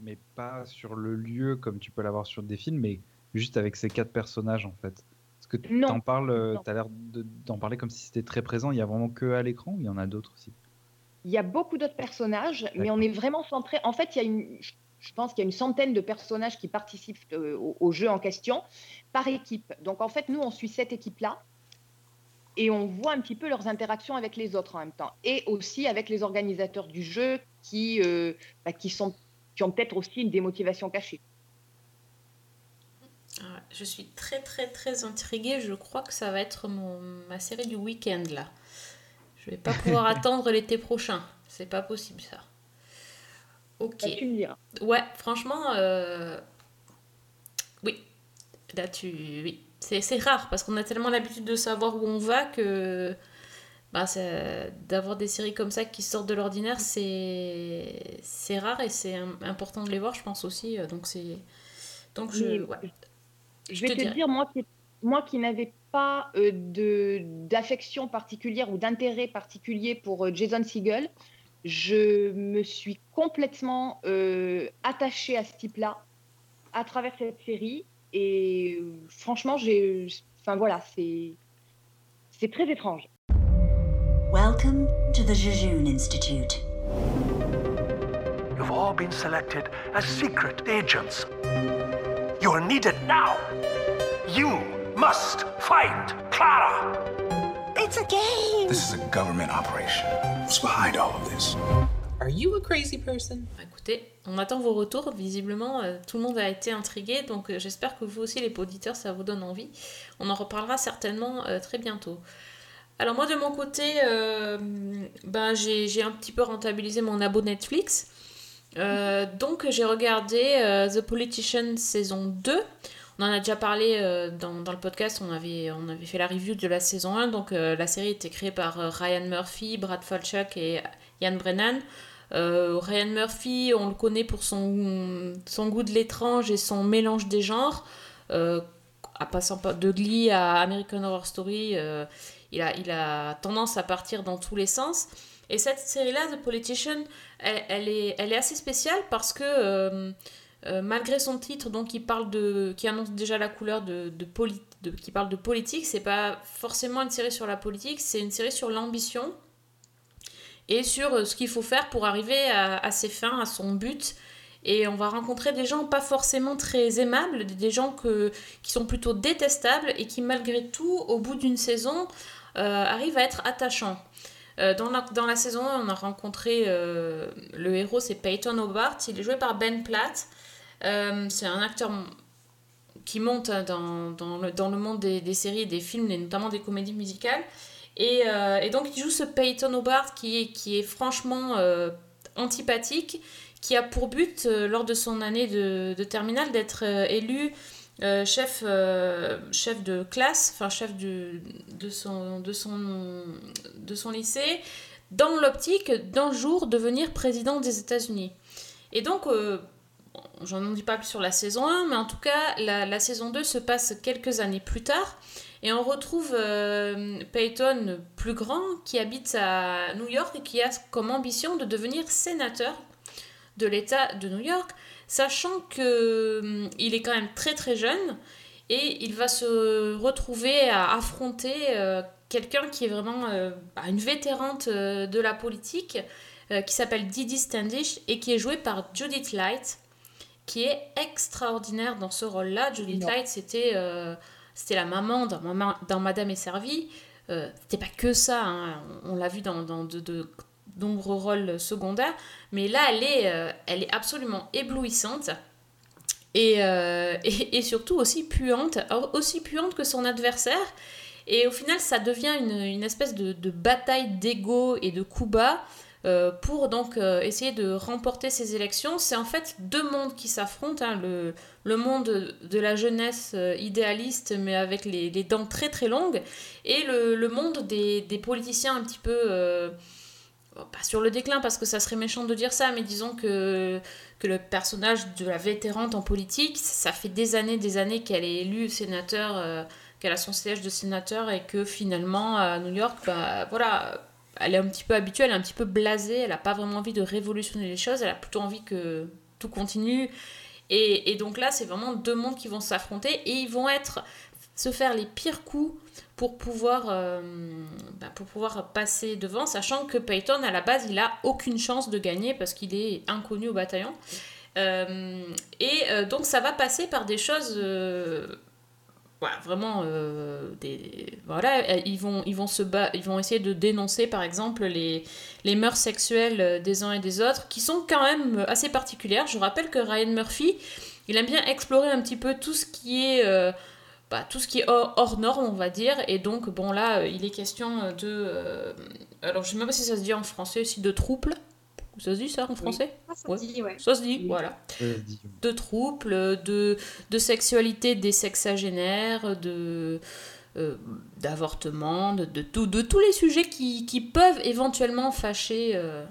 mais pas sur le lieu comme tu peux l'avoir sur des films, mais juste avec ces quatre personnages en fait? Est-ce que tu en parles, Non. t'as l'air de- d'en parler comme si c'était très présent, il y a vraiment que à l'écran ou il y en a d'autres aussi? Il y a beaucoup d'autres personnages, mais on est vraiment centré. En fait, il y a une, je- pense qu'il y a une centaine de personnages qui participent euh, au, au jeu en question par équipe. Donc en fait, nous, on suit cette équipe-là et on voit un petit peu leurs interactions avec les autres en même temps et aussi avec les organisateurs du jeu qui, euh, bah, qui, sont, qui ont peut-être aussi des motivations cachées. Ah Je suis très très très intriguée. Je crois que ça va être mon, ma série du week-end là. Je vais pas pouvoir <laughs> attendre l'été prochain. C'est pas possible ça. Ok. Bah, tu me diras. Ouais, franchement, euh, oui. Là, tu. Oui. C'est rare parce qu'on a tellement l'habitude de savoir où on va que. Bah, d'avoir des séries comme ça qui sortent de l'ordinaire, c'est rare et c'est im- important de les voir, je pense aussi. euh, Donc, c'est. Donc, je. Ouais. Je vais te dire, moi qui, moi qui n'avais pas euh, de d'affection particulière ou d'intérêt particulier pour euh, Jason Segel, je me suis complètement euh, attachée à ce type-là à travers cette série. Et euh, franchement, j'ai, enfin voilà, c'est c'est très étrange. Welcome to the Jejun Institute. You've all been selected as secret agents. You're needed now. You must find Clara. It's a game! This is a government operation. What's behind all of this? Are you a crazy person? Bah, Écoutez, on attend vos retours. Visiblement, euh, tout le monde a été intrigué. Donc, euh, j'espère que vous aussi, les auditeurs, ça vous donne envie. On en reparlera certainement euh, très bientôt. Alors, moi, de mon côté, euh, ben, j'ai j'ai un petit peu rentabilisé mon abo Netflix. Euh, donc, j'ai regardé euh, The Politician saison 2. On en a déjà parlé euh, dans, le podcast, on avait, fait la review de la saison 1. Donc, euh, la série était créée par euh, Ryan Murphy, Brad Falchuk et Ian Brennan. Ryan Murphy, on le connaît pour son, goût de l'étrange et son mélange des genres. À passant de Glee à American Horror Story, il, a, tendance à partir dans tous les sens. Et cette série-là, The Politician, elle, est, assez spéciale parce que euh, malgré son titre, donc qui parle de, qui annonce déjà la couleur de, de, poli- de- qui parle de politique, c'est pas forcément une série sur la politique, c'est une série sur l'ambition et sur euh, ce qu'il faut faire pour arriver à, ses fins, à son but. Et on va rencontrer des gens pas forcément très aimables, des gens que, qui sont plutôt détestables et qui malgré tout, au bout d'une saison, euh, arrivent à être attachants. Dans, la, dans la saison 1, on a rencontré le héros, c'est Peyton Hobart. Il est joué par Ben Platt. Euh, c'est un acteur qui monte dans, dans, le, monde des, des séries, des films et notamment des comédies musicales. Et, euh, et donc il joue ce Peyton Hobart qui est, franchement euh, antipathique, qui a pour but, lors de son année de, terminale, d'être élu chef, de classe, enfin chef de, son, de, son, lycée, dans l'optique d'un jour devenir président des États-Unis. Et donc, j'en dis pas plus sur la saison 1, mais en tout cas, la, saison 2 se passe quelques années plus tard. Et on retrouve euh, Peyton plus grand qui habite à New York et qui a comme ambition de devenir sénateur de l'État de New York, sachant que hum, il est quand même très très jeune et il va se retrouver à affronter euh, quelqu'un qui est vraiment euh, bah, une vétérante euh, de la politique euh, qui s'appelle Didi Standish et qui est jouée par Judith Light qui est extraordinaire dans ce rôle-là. Non. Light, c'était euh, c'était la maman dans, Madame est servie. Euh, c'était pas que ça, hein. on, on l'a vu dans, dans de, de nombreux rôles secondaires, mais là elle est, euh, elle est absolument éblouissante et, euh, et, et surtout aussi puante, aussi puante que son adversaire. Et au final, ça devient une, une espèce de, de bataille d'ego et de coups bas euh, pour donc euh, essayer de remporter ces élections. C'est en fait deux mondes qui s'affrontent, hein, le, le monde de la jeunesse euh, idéaliste mais avec les, les dents très très longues et le, le monde des, des politiciens un petit peu... pas sur le déclin parce que ça serait méchant de dire ça, mais disons que, que le personnage de la vétérante en politique, ça fait des années, des années qu'elle est élue sénateur, qu'elle a son siège de sénateur et que finalement à New York, bah, voilà, elle est un petit peu habituée, elle est un petit peu blasée, elle n'a pas vraiment envie de révolutionner les choses, elle a plutôt envie que tout continue. Et, donc là, c'est vraiment deux mondes qui vont s'affronter et ils vont être se faire les pires coups pour pouvoir, euh, bah, pour pouvoir passer devant, sachant que Peyton, à la base, il a aucune chance de gagner parce qu'il est inconnu au bataillon. Euh, et euh, donc ça va passer par des choses voilà, vraiment euh, des voilà euh, ils vont ils vont se ils vont essayer de dénoncer par exemple les les mœurs sexuelles euh, des uns et des autres qui sont quand même assez particulières. Je rappelle que Ryan Murphy il aime bien explorer un petit peu tout ce qui est euh, bah, tout ce qui est hors, norme on va dire. Et donc bon là euh, il est question de euh, alors je sais même pas si ça se dit en français aussi de trouble ça se dit ça en français Ah, ça se dit, ouais. ça se dit voilà de troubles, de, de sexualité des sexagénaires, de euh, d'avortement, de, de, tout- de tous les sujets qui, qui peuvent éventuellement fâcher euh,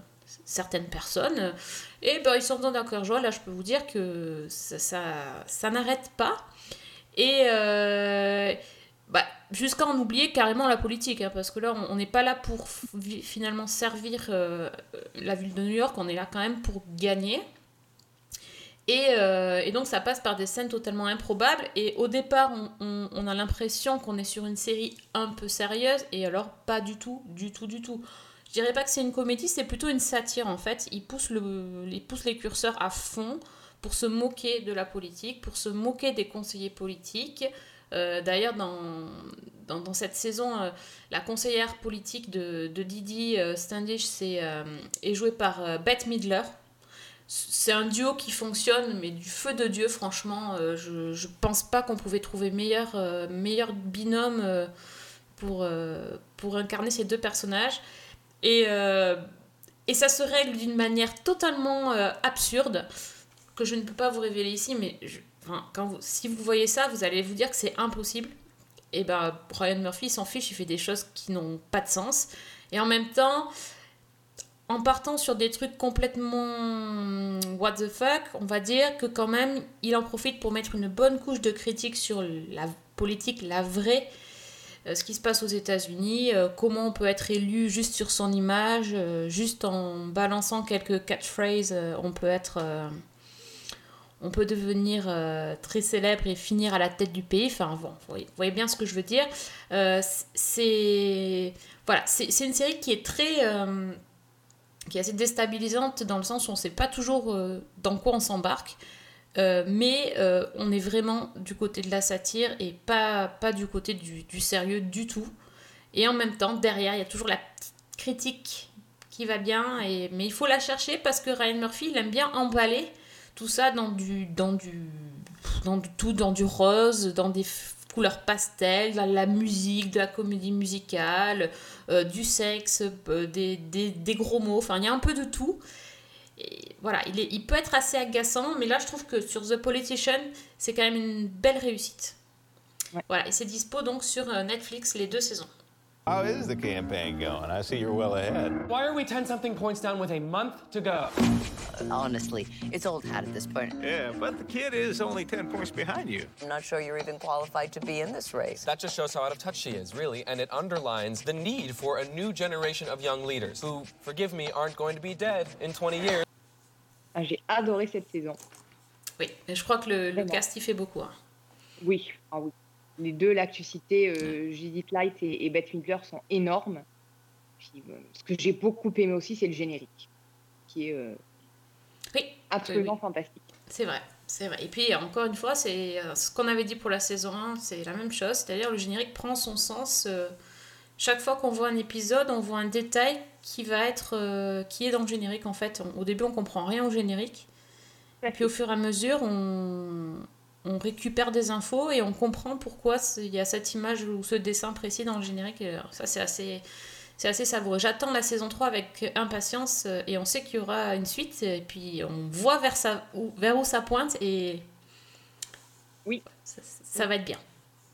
certaines personnes. Et ben, ils sont dans d'accord joie. Là, je peux vous dire que ça, ça, ça n'arrête pas. Et euh, bah, jusqu'à en oublier carrément la politique, hein, parce que là, on n'est pas là pour fi- finalement servir euh, la ville de New York, on est là quand même pour gagner. Et, euh, donc ça passe par des scènes totalement improbables. Et au départ, on, a l'impression qu'on est sur une série un peu sérieuse. Et alors, pas du tout, du tout, du tout. Je dirais pas que c'est une comédie, c'est plutôt une satire en fait. Il pousse, le, il pousse les curseurs à fond pour se moquer de la politique, pour se moquer des conseillers politiques. Euh, D'ailleurs, dans, dans, cette saison, euh, la conseillère politique de, de Didi euh, Standish euh, est jouée par Bette Midler. C'est un duo qui fonctionne, mais du feu de Dieu, franchement. je, je pense pas qu'on pouvait trouver meilleur, meilleur binôme pour, pour incarner ces deux personnages. Et, et ça se règle d'une manière totalement absurde, que je ne peux pas vous révéler ici, mais je- si vous voyez ça, vous allez vous dire que c'est impossible. Et ben Ryan Murphy s'en fiche, il fait des choses qui n'ont pas de sens. Et en même temps, en partant sur des trucs complètement what the fuck, on va dire que quand même, il en profite pour mettre une bonne couche de critique sur la politique, la vraie, euh, ce qui se passe aux États-Unis, euh, comment on peut être élu juste sur son image, euh, juste en balançant quelques catchphrases, on peut être. On peut devenir euh, très célèbre et finir à la tête du pays. Enfin, vous voyez, bien ce que je veux dire. Euh, c'est. Voilà, c'est une série qui est très. euh, qui est assez déstabilisante dans le sens où on ne sait pas toujours dans quoi on s'embarque. Mais on est vraiment du côté de la satire et pas, pas du côté du, sérieux du tout. Et en même temps, derrière, il y a toujours la petite critique qui va bien. Mais il faut la chercher parce que Ryan Murphy, il aime bien emballer tout ça dans du, dans du, dans du tout, dans du rose, dans des couleurs pastel, de la, musique, de la comédie musicale, euh, du sexe, euh, des, des, des gros mots. Enfin, il y a un peu de tout. Et voilà, il, est, il peut être assez agaçant, mais là, je trouve que sur The Politician, c'est quand même une belle réussite. Voilà, et c'est dispo donc sur euh, Netflix les deux saisons. How is the campaign going? I see you're well ahead. Why are we 10 something points down with a month to go? Honestly, it's old hat at this point. Yeah, but the kid is only 10 points behind you. I'm not sure you're even qualified to be in this race. That just shows how out of touch she is, really, and it underlines the need for a new generation of young leaders who, forgive me, aren't going to be dead in 20 years. Ah, J'ai adoré cette saison. Oui, et je crois que le, le cast y fait beaucoup. hein. Oui, ah oui. Les deux là que tu citais, euh, Judith Light et, et Bette Midler, sont énormes. Puis, euh, ce que j'ai beaucoup aimé aussi, c'est le générique, qui est euh, Oui, absolument oui, fantastique. C'est vrai, c'est vrai. Et puis, encore une fois, c'est euh, ce qu'on avait dit pour la saison 1, c'est la même chose. C'est-à-dire, le générique prend son sens. chaque fois qu'on voit un épisode, on voit un détail qui va être. qui est dans le générique, en fait. On- au début, on comprend rien au générique. Et puis, au fur et à mesure, on, on récupère des infos et on comprend pourquoi il y a cette image ou ce dessin précis dans le générique. Et alors, ça, c'est assez. C'est assez savoureux. J'attends la saison 3 avec impatience euh, et on sait qu'il y aura une suite et puis on voit vers, sa, où, vers où ça pointe et oui, ça, ça va être bien.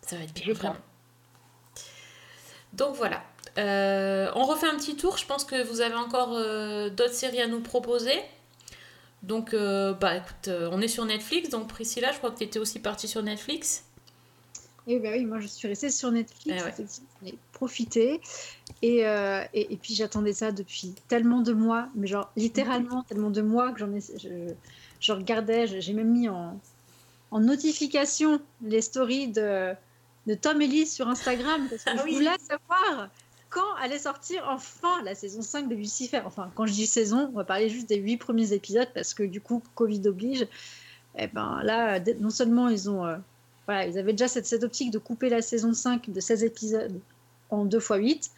Ça va être bien, vraiment. Donc voilà. Euh, on refait un petit tour. Je pense que vous avez encore euh, d'autres séries à nous proposer. Donc, euh, bah écoute, euh, on est sur Netflix. Donc, Priscilla, je crois que tu étais aussi partie sur Netflix. Et bah oui, moi je suis restée sur Netflix, Eh ouais. profité. Et, euh, et, et puis j'attendais ça depuis tellement de mois, mais genre littéralement tellement de mois que j'en ai, je, je regardais, j'ai même mis en, en notification les stories de, de Tom et Lise sur Instagram parce que Ah je oui. voulais savoir quand allait sortir enfin la saison 5 de Lucifer. Enfin, quand je dis saison, on va parler juste des huit premiers épisodes parce que du coup, Covid oblige. Et ben là, non seulement ils ont euh, voilà, ils avaient déjà cette, cette optique de couper la saison 5 de 16 épisodes en 2 x 8.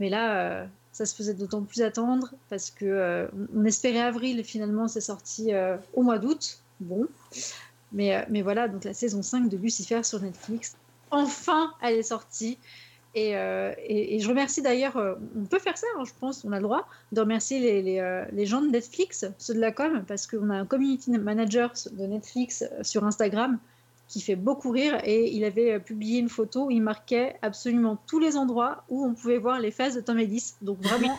Mais là, euh, ça se faisait d'autant plus attendre parce que euh, on espérait avril finalement c'est sorti au mois d'août. Bon. Mais, mais voilà, donc la saison 5 de Lucifer sur Netflix. Enfin, elle est sortie. Et, euh, et- et je remercie d'ailleurs, euh, on peut faire ça, hein, je pense, on a le droit, de remercier les, les, euh, les gens de Netflix, ceux de la com, parce qu'on a un community manager de Netflix sur Instagram qui fait beaucoup rire et il avait publié une photo où il marquait absolument tous les endroits où on pouvait voir les fesses de Tom Ellis. Donc vraiment,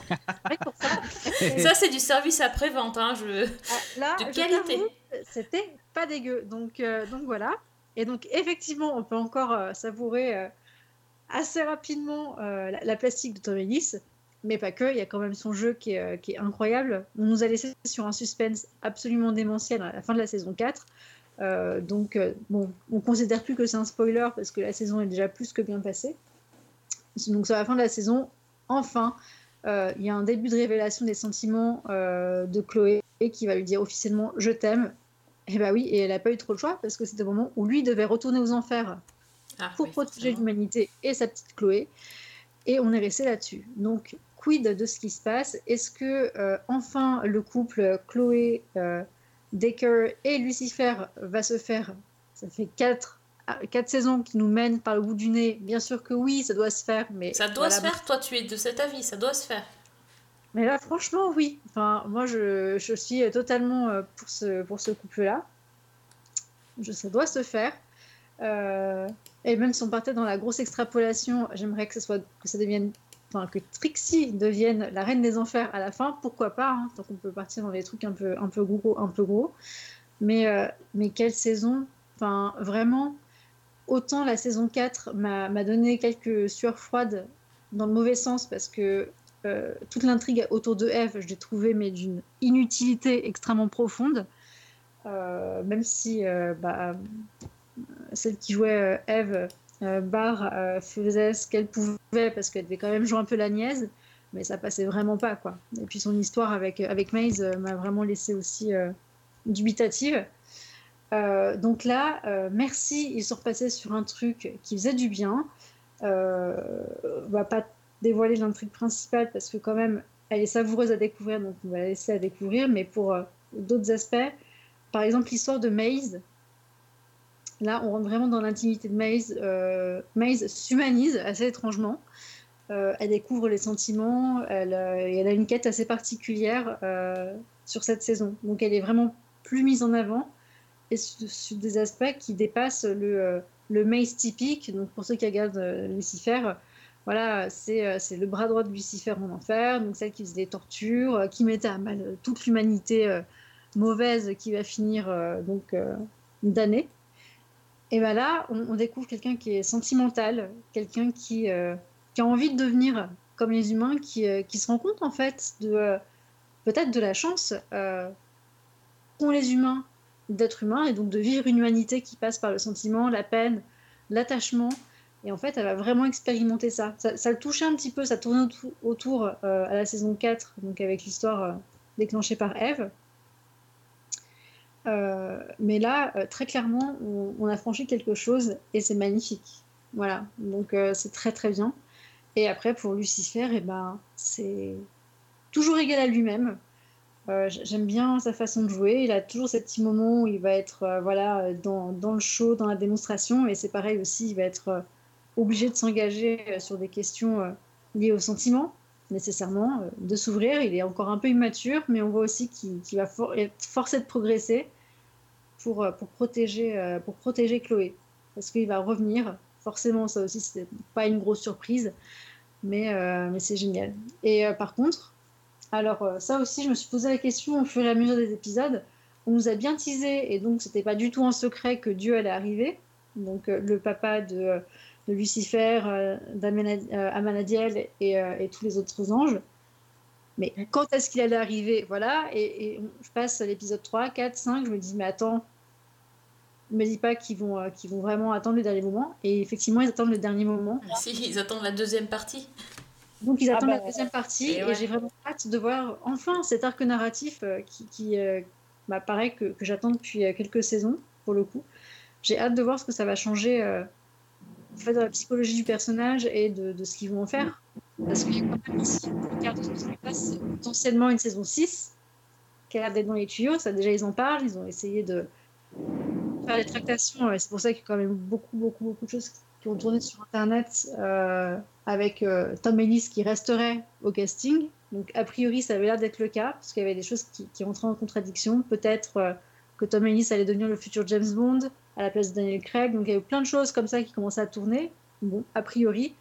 pour ça. <laughs> Ça, c'est du service après-vente, hein, je... Ah, Là, de qualité. C'était pas dégueu. Donc, donc voilà. Et donc effectivement, on peut encore savourer assez rapidement euh, la, la plastique de Tom Ellis, mais pas que. Il y a quand même son jeu qui est, euh, qui est incroyable. On nous a laissé sur un suspense absolument démentiel à la fin de la saison 4. Euh, donc bon, on considère plus que c'est un spoiler parce que la saison est déjà plus que bien passée. Donc sur la fin de la saison, enfin, il y a un début de révélation des sentiments de Chloé qui va lui dire officiellement je t'aime. Et bah oui, et elle n'a pas eu trop le choix parce que c'était le moment où lui devait retourner aux enfers Ah, pour protéger l'humanité et sa petite Chloé. Et on est resté là-dessus. Donc, quid de ce qui se passe? Est-ce que euh, enfin le couple Chloé, euh, Decker et Lucifer va se faire Ça fait quatre, ah, quatre saisons qui nous mènent par le bout du nez. Bien sûr que oui, ça doit se faire, mais Ça doit voilà, se faire, toi tu es de cet avis, ça doit se faire. mais là, franchement, oui. Enfin, moi, je, je suis totalement euh, pour ce, pour ce couple-là. Ça doit se faire. Euh, et même si on partait dans la grosse extrapolation, j'aimerais que, ce soit, que ça devienne. Enfin, que Trixie devienne la reine des enfers à la fin, pourquoi pas, hein, tant qu'on peut partir dans des trucs un peu, un peu gros, un peu gros. Mais, euh, mais quelle saison Enfin, vraiment, autant la saison 4 m'a donné quelques sueurs froides dans le mauvais sens parce que euh, toute l'intrigue autour de Eve, je l'ai trouvée mais d'une inutilité extrêmement profonde. Même si bah, celle qui jouait euh, Eve, euh, Barr, euh, faisait ce qu'elle pouvait parce qu'elle devait quand même jouer un peu la niaise, mais ça passait vraiment pas quoi. Et puis son histoire avec, avec Maze euh, m'a vraiment laissé aussi euh, dubitative. Euh, donc là, euh, merci, ils sont repassés sur un truc qui faisait du bien. Euh, on va pas dévoiler l'intrigue principale parce que quand même, elle est savoureuse à découvrir, donc on va la laisser à découvrir. Mais pour euh, d'autres aspects, par exemple l'histoire de Maze, là on rentre vraiment dans l'intimité de Maze. Euh, Maze s'humanise assez étrangement. Euh, elle découvre les sentiments, elle, euh, elle a une quête assez particulière sur cette saison. Donc elle est vraiment plus mise en avant et sur, des aspects qui dépassent le, le Maze typique. Donc pour ceux qui regardent Lucifer, voilà, c'est le bras droit de Lucifer en enfer, donc celle qui faisait des tortures, qui mettait à mal toute l'humanité mauvaise qui va finir euh, donc damnée. Et ben là, on, découvre quelqu'un qui est sentimental, quelqu'un qui, euh, qui a envie de devenir comme les humains, qui, euh, qui se rend compte en fait de euh, peut-être de la chance qu'ont les humains d'être humains et donc de vivre une humanité qui passe par le sentiment, la peine, l'attachement. Et en fait, elle va vraiment expérimenter ça. Ça, le touchait un petit peu, ça tournait autour, à la saison 4, donc avec l'histoire déclenchée par Eve. Euh, mais là, euh, très clairement, on, a franchi quelque chose et c'est magnifique. Voilà, donc euh, c'est très très bien. Et après, pour Lucifer, eh ben, c'est toujours égal à lui-même. J'aime bien sa façon de jouer. Il a toujours ces petits moments où il va être voilà, dans, le show, dans la démonstration. Et c'est pareil aussi, il va être obligé de s'engager sur des questions liées au sentiment, nécessairement, de s'ouvrir. Il est encore un peu immature, mais on voit aussi qu'il va être forcé de progresser pour, euh, pour, protéger, euh, pour protéger Chloé. Parce qu'il va revenir. Forcément, ça aussi, c'était pas une grosse surprise, mais, euh, mais c'est génial. Et par contre, alors ça aussi, je me suis posé la question au fur et à mesure des épisodes. On nous a bien teasé, et donc c'était pas du tout un secret que Dieu allait arriver. Donc le papa de, de Lucifer, euh, d'Amena- euh, Amanadiel et, et tous les autres anges. Mais quand est-ce qu'il allait arriver? Voilà, et, et je passe à l'épisode 3, 4, 5, je me dis, mais attends, ne me dis pas qu'ils vont, euh, qu'ils vont vraiment attendre le dernier moment. Et effectivement, ils attendent le dernier moment. Si, ils attendent la deuxième partie. Donc ils Ah attendent bah, la deuxième partie et et, ouais. j'ai vraiment hâte de voir enfin cet arc narratif euh, qui, qui euh, bah, que, que j'attends depuis euh, quelques saisons pour le coup. j'ai hâte de voir ce que ça va changer euh, en fait, dans la psychologie du personnage et de, de ce qu'ils vont en faire. Parce a quand même ici, on regarde ce qui se passe, potentiellement une saison 6 qui a l'air d'être dans les tuyaux. Ça, déjà, ils en parlent. Ils ont essayé de faire des tractations. Et c'est pour ça qu'il y a quand même beaucoup, beaucoup, beaucoup de choses qui ont tourné sur Internet euh, avec euh, Tom Ellis qui resterait au casting. Donc, a priori, ça avait l'air d'être le cas, parce qu'il y avait des choses qui, qui rentraient en contradiction. Peut-être euh, que Tom Ellis allait devenir le futur James Bond à la place de Daniel Craig. Donc, il y a eu plein de choses comme ça qui commençaient à tourner. Bon, a priori.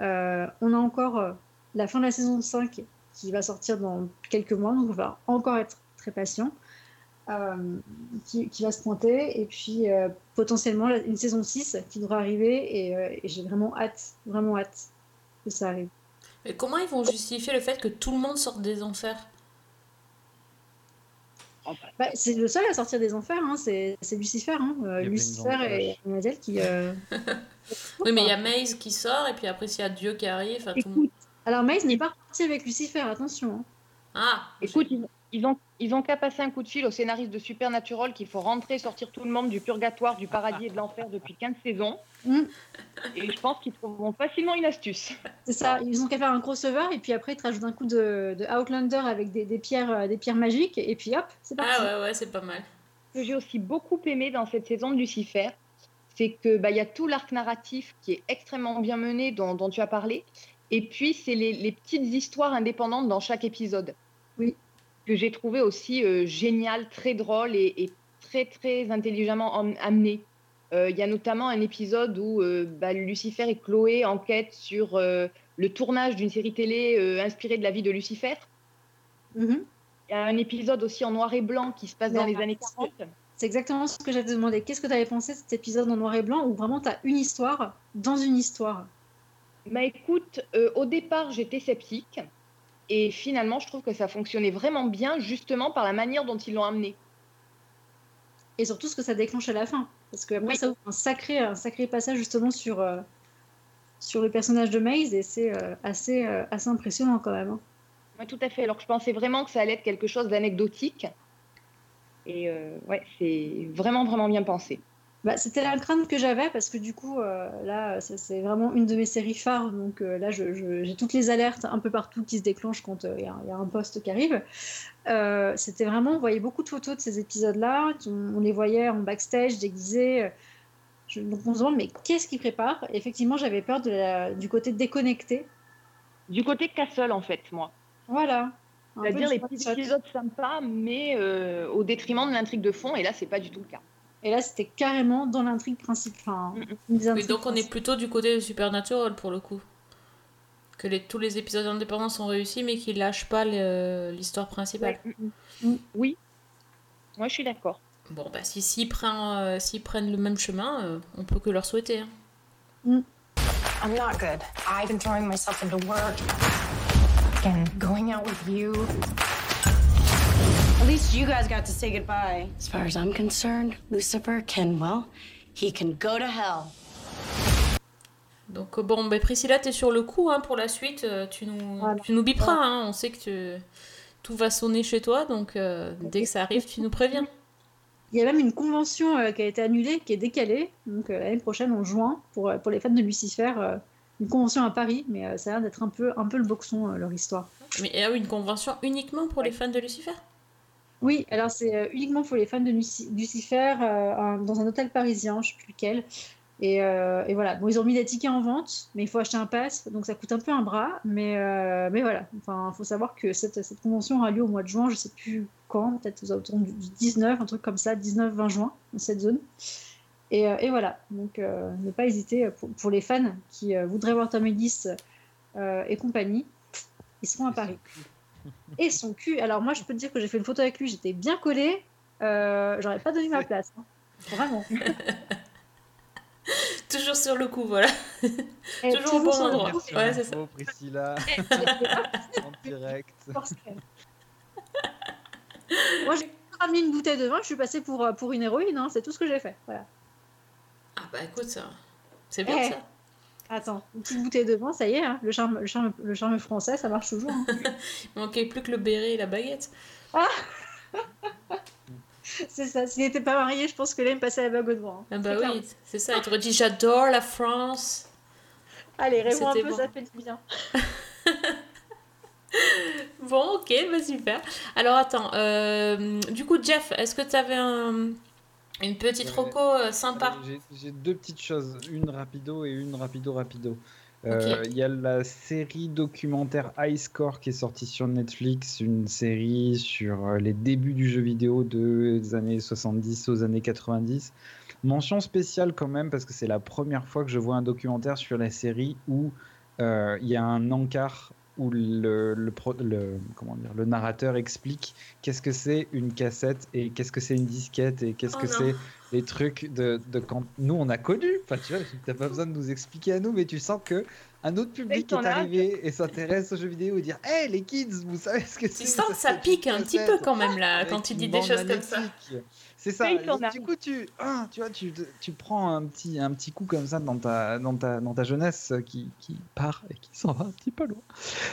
Euh, on a encore euh, la fin de la saison 5 qui va sortir dans quelques mois, donc on va encore être très patient. euh, qui, va se pointer, et puis potentiellement une saison 6 qui devra arriver, et, et j'ai vraiment hâte, vraiment hâte que ça arrive. Mais comment ils vont justifier le fait que tout le monde sorte des enfers? Bah, c'est le seul à sortir des enfers, hein, c'est c'est Lucifer. Hein. Euh, Lucifer et Mademoiselle qui. euh, <laughs> Oui, mais il y a Maze qui sort, et puis après, s'il y a Dieu qui arrive, enfin, tout le monde. Alors Maze n'est pas parti avec Lucifer, attention. hein. Ah Écoute, ils, ont, ils ont qu'à passer un coup de fil au scénariste de Supernatural qu'il faut rentrer, sortir tout le monde du purgatoire, du paradis et de l'enfer depuis 15 saisons. Mm. Et je pense qu'ils trouveront facilement une astuce. C'est ça, ils ont qu'à faire un crossover, et puis après ils te rajoutent un coup de, de Outlander avec des, des pierres, euh, des pierres magiques, et puis hop, c'est parti. Ah ouais, ouais, c'est pas mal. Ce que j'ai aussi beaucoup aimé dans cette saison de Lucifer, c'est que bah, il y a tout l'arc narratif qui est extrêmement bien mené, dont, dont tu as parlé. Et puis, c'est les, les petites histoires indépendantes dans chaque épisode. Oui. Que j'ai trouvé aussi euh, génial, très drôle et, et très, très intelligemment am- amené. Euh, Il y a notamment un épisode où euh, bah, Lucifer et Chloé enquêtent sur le tournage d'une série télé inspirée de la vie de Lucifer. Mhm. Il y a un épisode aussi en noir et blanc qui se passe dans les années 40. C'est exactement ce que j'avais demandé. Qu'est-ce que tu avais pensé de cet épisode en noir et blanc où vraiment tu as une histoire dans une histoire? Bah écoute, au départ j'étais sceptique et finalement je trouve que ça fonctionnait vraiment bien justement par la manière dont ils l'ont amené. Et surtout ce que ça déclenche à la fin. Parce que après ça ouvre un sacré, un sacré passage justement sur, euh, sur le personnage de Maze et c'est euh, assez, euh, assez impressionnant quand même. hein. Ouais, tout à fait. Alors que je pensais vraiment que ça allait être quelque chose d'anecdotique. Et ouais, c'est vraiment vraiment bien pensé. Bah, C'était la crainte que j'avais parce que du coup, euh, là, c'est vraiment une de mes séries phares. Donc euh, là, j'ai toutes les alertes un peu partout qui se déclenchent quand euh, il y, a- il y a un poste qui arrive. Euh, C'était vraiment, on voyait beaucoup de photos de ces épisodes-là. On, on les voyait en backstage, déguisés. Je- donc on se demande, mais qu'est-ce qu'ils préparent? Effectivement, j'avais peur de la- du côté déconnecté. Du côté Castle en fait, moi. Voilà. C'est-à-dire les petits épisodes sympas, mais euh, au détriment de l'intrigue de fond. Et là, c'est pas du tout le cas. Et là, c'était carrément dans l'intrigue principale. Enfin, Oui, intrigues donc on est plutôt du côté de Supernatural pour le coup. Que les, tous les épisodes indépendants sont réussis, mais qu'ils lâchent pas l'histoire principale. Ouais, mm, mm. Oui, moi je suis d'accord. Bon, bah si s'ils prennent, euh, s'ils prennent le même chemin, euh, on peut que leur souhaiter. hein. I'm not good. I've been throwing myself into work and going out with you. Least you guys got to say goodbye. As far as I'm concerned, Lucifer can, well, he can go to hell. Donc bon, bah, Priscilla, t'es sur le coup hein, pour la suite. euh, tu nous, tu nous biperas. hein, on sait que tu- tout va sonner chez toi, donc euh, dès que ça arrive, tu nous préviens. Il y a même une convention euh, qui a été annulée, qui est décalée, donc euh, l'année prochaine en juin, pour, pour les fans de Lucifer. euh, une convention à Paris, mais euh, ça a l'air d'être un peu, un peu le boxon, euh, leur histoire. Mais il y a eu une convention uniquement pour les fans de Lucifer? Oui, alors c'est euh, uniquement pour les fans de Luci- Lucifer euh, dans un hôtel parisien, je sais plus lequel. Et, euh, et voilà, bon, ils ont mis des tickets en vente, mais il faut acheter un pass, donc ça coûte un peu un bras. Mais, euh, mais voilà, enfin, il faut savoir que cette, cette convention aura lieu au mois de juin, je sais plus quand, peut-être aux alentours du du 19, un truc comme ça, 19-20 juin, dans cette zone. Et, et voilà, donc ne pas hésiter pour, pour les fans qui voudraient voir Tom Ellis et compagnie, ils seront à Paris. Et son cul, alors moi je peux te dire que j'ai fait une photo avec lui, j'étais bien collée, euh, j'aurais pas donné ma place. hein. Vraiment. <laughs> Toujours sur le coup, voilà. Toujours au bon sur le endroit. coup. Ouais, c'est ça. Priscilla. <laughs> en direct. Moi j'ai ramené une bouteille de vin, je suis passée pour, euh, pour une héroïne, hein, c'est tout ce que j'ai fait. Voilà. Ah bah écoute, ça. C'est bien Eh, ça. Attends, une petite bouteille de vin, ça y est, hein, le, charme, le, charme, le charme français, ça marche toujours. hein. <laughs> Il manquait plus que le béret et la baguette. Ah <laughs> C'est ça. S'il n'était pas marié, je pense que là, il me passait la bague au doigt. hein. Ah bah oui, c'est ça. Il t'aurait dit j'adore la France. Allez, réponds un peu, bon. ça fait du bien. <laughs> Bon, ok, bah super. Alors attends, euh, du coup, Jeff, est-ce que tu avais un, une petite Ouais. roco euh, sympa J'ai- J'ai deux petites choses, une rapido et une rapido rapido. Euh. Il y a la série documentaire High Score qui est sortie sur Netflix, une série sur euh, les débuts du jeu vidéo de- des années 70 aux années 90. Mention spéciale quand même parce que c'est la première fois que je vois un documentaire sur la série où euh, il y a un encart où le, le, pro- le- comment dire, le narrateur explique qu'est-ce que c'est une cassette et qu'est-ce que c'est une disquette et qu'est-ce Oh que c'est les trucs de, de quand nous on a connu. Enfin, tu vois, t'as pas besoin de nous expliquer à nous, mais tu sens que un autre public ton est âge. arrivé et s'intéresse aux jeux vidéo et dire Hé les kids, vous savez ce que c'est Tu sens que ça pique un petit peu quand même là, quand tu dis des choses comme ça. C'est ça. Et du coup, tu, ah, tu vois, tu, tu prends un petit, un petit coup comme ça dans ta, dans ta, dans ta jeunesse qui, qui part et qui s'en va un petit peu loin.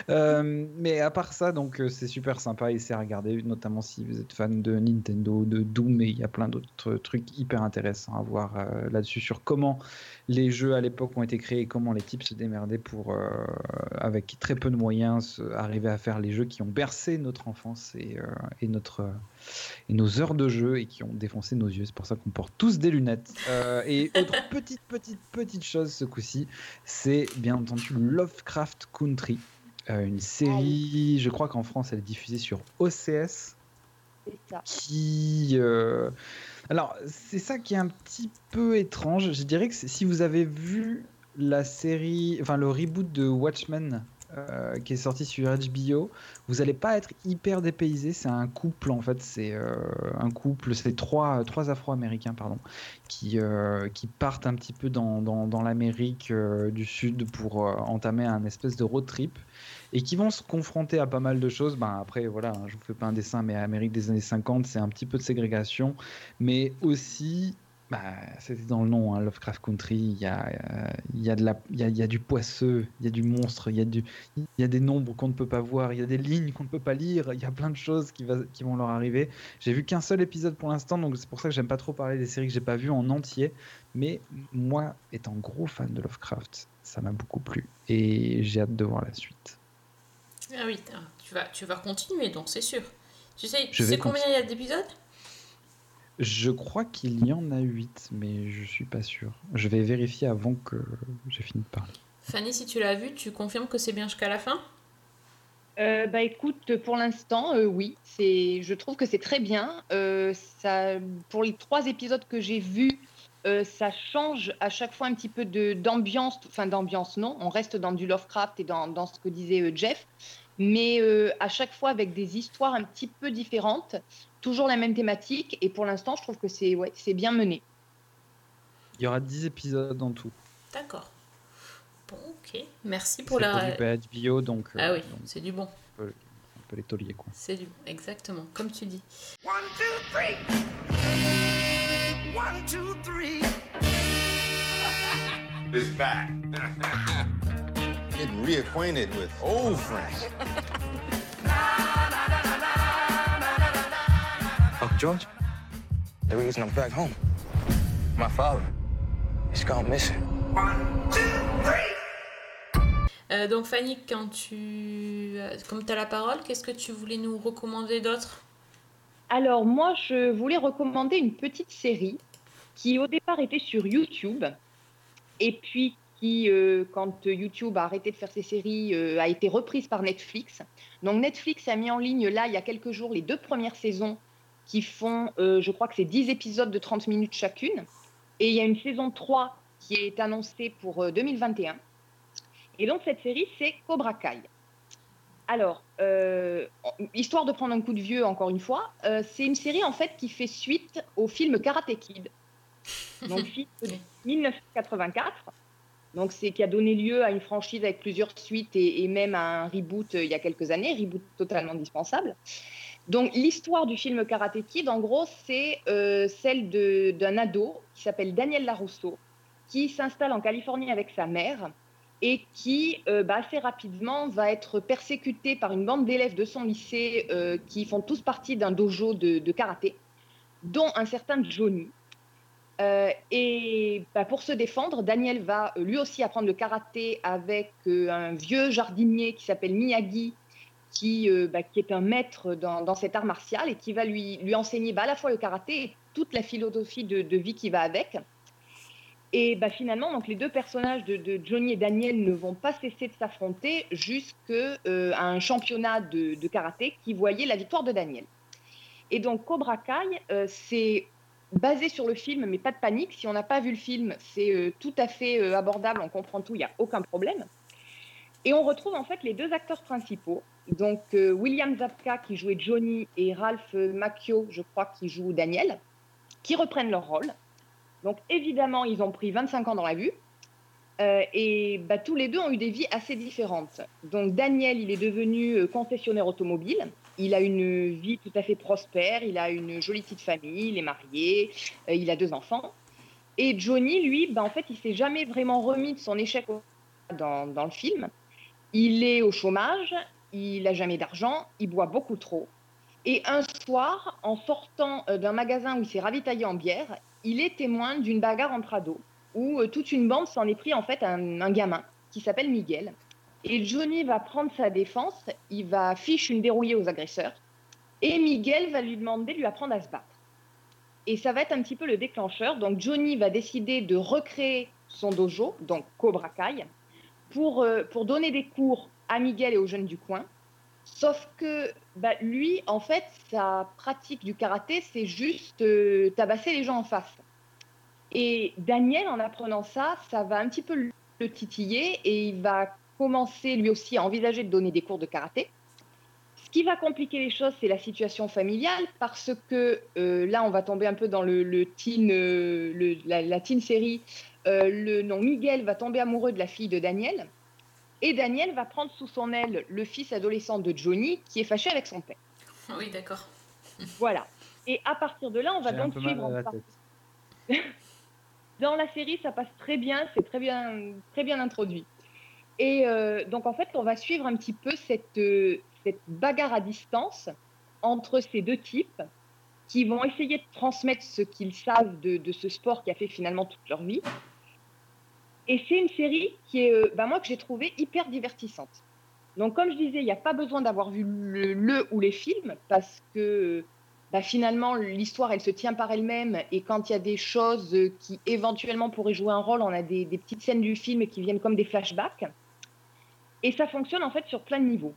Euh, mais à part ça, donc euh, c'est super sympa et c'est à regarder, notamment si vous êtes fan de Nintendo, de Doom, et il y a plein d'autres trucs hyper intéressants à voir euh, là-dessus sur comment les jeux à l'époque ont été créés et comment les types se démerdaient pour, euh, avec très peu de moyens, se- arriver à faire les jeux qui ont bercé notre enfance et, euh, et notre, et nos heures de jeu et qui ont défoncé nos yeux. C'est pour ça qu'on porte tous des lunettes. Euh, et <laughs> autre petite, petite, petite chose ce coup-ci, c'est bien entendu Lovecraft Country. Euh, une série, je crois qu'en France elle est diffusée sur OCS qui. euh, Alors, c'est ça qui est un petit peu étrange. Je dirais que si vous avez vu la série, enfin le reboot de Watchmen euh, qui est sorti sur HBO, vous n'allez pas être hyper dépaysé. C'est un couple en fait, c'est euh, un couple, c'est trois, trois Afro-Américains pardon, qui euh, qui partent un petit peu dans, dans, l'Amérique du Sud pour entamer un espèce de road trip et qui vont se confronter à pas mal de choses. Ben après, voilà, hein, je vous fais pas un dessin, mais Amérique des années 50, c'est un petit peu de ségrégation, mais aussi, bah, c'était dans le nom, hein, Lovecraft Country, il y a, euh, il y, a de la- il y, a, il y a du poisseux, il y a du monstre, il y a, du, il y a des nombres qu'on ne peut pas voir, il y a des lignes qu'on ne peut pas lire, il y a plein de choses qui, va, qui vont leur arriver. J'ai vu qu'un seul épisode pour l'instant, donc c'est pour ça que j'aime pas trop parler des séries que j'ai pas vues en entier, mais moi, étant gros fan de Lovecraft, ça m'a beaucoup plu, et j'ai hâte de voir la suite. Ah oui, tu vas, tu vas continuer donc c'est sûr. Tu sais, tu Je sais combien il y a d'épisodes? Je crois qu'il y en a 8, mais je suis pas sûr. Je vais vérifier avant que j'ai fini de parler. Fanny, si tu l'as vu, tu confirmes que c'est bien jusqu'à la fin? Euh, bah écoute, pour l'instant, euh, oui, c'est, je trouve que c'est très bien. Euh, ça, pour les trois épisodes que j'ai vus, euh, ça change à chaque fois un petit peu de d'ambiance, enfin d'ambiance non, on reste dans du Lovecraft et dans, dans ce que disait euh, Jeff, mais euh, à chaque fois avec des histoires un petit peu différentes, toujours la même thématique, et pour l'instant, je trouve que c'est ouais, c'est bien mené. Il y aura 10 épisodes en tout. D'accord. Bon, ok. Merci pour C'est la. produit par HBO, donc, euh, Ah oui, donc c'est du bon. un peu, un peu les tauliers, quoi. C'est du bon, exactement, comme tu dis. One, two, three. One, two, three. <laughs> It's back. <laughs> Getting reacquainted with old friends. <laughs> Uncle George, the reason I'm back home, my father, he's gone missing. Euh, donc Fanny, quand tu, euh, comme tu as la parole, qu'est-ce que tu voulais nous recommander d'autre? Alors moi, je voulais recommander une petite série qui au départ était sur YouTube. Et puis qui, euh, quand YouTube a arrêté de faire ses séries, euh, a été reprise par Netflix. Donc Netflix a mis en ligne là, il y a quelques jours, les deux premières saisons qui font, euh, je crois que c'est 10 épisodes de 30 minutes chacune. Et il y a une saison 3 qui est annoncée pour euh, 2021. Et donc cette série, c'est Cobra Kai. Alors, euh, histoire de prendre un coup de vieux encore une fois, euh, c'est une série en fait qui fait suite au film Karate Kid, donc <laughs> film de 1984. Donc c'est qui a donné lieu à une franchise avec plusieurs suites et, même à un reboot euh, il y a quelques années, reboot totalement dispensable. Donc l'histoire du film Karate Kid, en gros, c'est euh, celle d'un ado qui s'appelle Daniel Larusso, qui s'installe en Californie avec sa mère et qui euh, bah, assez rapidement va être persécuté par une bande d'élèves de son lycée qui font tous partie d'un dojo de karaté. dont un certain Johnny. Euh, et bah, pour se défendre, Daniel va euh, lui aussi apprendre le karaté avec euh, un vieux jardinier qui s'appelle Miyagi, qui, bah, qui est un maître dans, dans cet art martial et qui va lui, lui enseigner bah, à la fois le karaté et toute la philosophie de, de vie qui va avec. Et finalement, donc, les deux personnages de, de Johnny et Daniel ne vont pas cesser de s'affronter jusqu'à un championnat de, de karaté qui voyait la victoire de Daniel. Et donc Cobra Kai, c'est basé sur le film, mais pas de panique. Si on n'a pas vu le film, c'est euh, tout à fait euh, abordable, on comprend tout, il n'y a aucun problème. Et on retrouve en fait les deux acteurs principaux, donc euh, William Zabka qui jouait Johnny et Ralph Macchio, je crois, qui joue Daniel, qui reprennent leur rôle. Donc évidemment, ils ont pris 25 ans dans la vue. Et bah, tous les deux ont eu des vies assez différentes. Donc Daniel, il est devenu concessionnaire automobile. Il a une vie tout à fait prospère. Il a une jolie petite famille. Il est marié. euh, il a deux enfants. Et Johnny, lui, bah, en fait, il s'est jamais vraiment remis de son échec dans, dans le film. Il est au chômage. Il n'a jamais d'argent. Il boit beaucoup trop. Et un soir, en sortant euh, d'un magasin où il s'est ravitaillé en bière, il est témoin d'une bagarre entre ados où euh, toute une bande s'en est pris en fait un, un gamin qui s'appelle Miguel. Et Johnny va prendre sa défense, il va fiche une dérouillée aux agresseurs, et Miguel va lui demander de lui apprendre à se battre. Et ça va être un petit peu le déclencheur. Donc Johnny va décider de recréer son dojo, donc Cobra Kai, pour, euh, pour donner des cours à Miguel et aux jeunes du coin. Sauf que bah, lui, en fait, sa pratique du karaté, c'est juste euh, tabasser les gens en face. Et Daniel, en apprenant ça, ça va un petit peu le- le titiller et il va commencer lui aussi à envisager de donner des cours de karaté. Ce qui va compliquer les choses, c'est la situation familiale parce que euh, là, on va tomber un peu dans le, le teen, euh, le- la, la teen série. Euh, le nom Miguel va tomber amoureux de la fille de Daniel et Daniel va prendre sous son aile le fils adolescent de Johnny qui est fâché avec son père. Oui, d'accord. Voilà. Et à partir de là, on va donc suivre la. <laughs> Dans la série, ça passe très bien, c'est très bien, très bien introduit. Et euh, donc, en fait, on va suivre un petit peu cette, euh, cette bagarre à distance entre ces deux types qui vont essayer de transmettre ce qu'ils savent de, ce sport qui a fait finalement toute leur vie. Et c'est une série qui est, euh, bah, moi, que j'ai trouvée hyper divertissante. Donc, comme je disais, il n'y a pas besoin d'avoir vu le, ou les films parce que bah, finalement, l'histoire, elle se tient par elle-même. Et quand il y a des choses qui éventuellement pourraient jouer un rôle, on a des petites scènes du film qui viennent comme des flashbacks. Et ça fonctionne en fait sur plein de niveaux.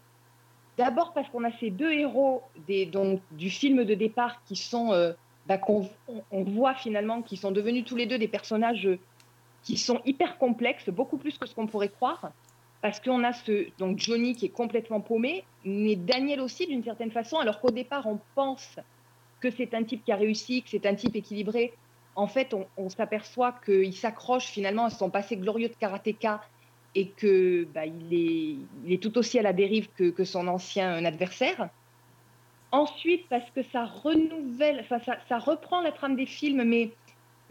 D'abord parce qu'on a ces deux héros du film de départ qui sont, euh, bah, qu'on on- voit finalement, qui sont devenus tous les deux des personnages euh, qui sont hyper complexes, beaucoup plus que ce qu'on pourrait croire. Parce qu'on a ce, donc Johnny qui est complètement paumé, mais Daniel aussi d'une certaine façon, alors qu'au départ on pense que c'est un type qui a réussi, que c'est un type équilibré. En fait, on s'aperçoit qu'il s'accroche finalement à son passé glorieux de karatéka et que bah, il, est, tout aussi à la dérive que, son ancien adversaire. Ensuite, parce que ça renouvelle, ça, reprend la trame des films, mais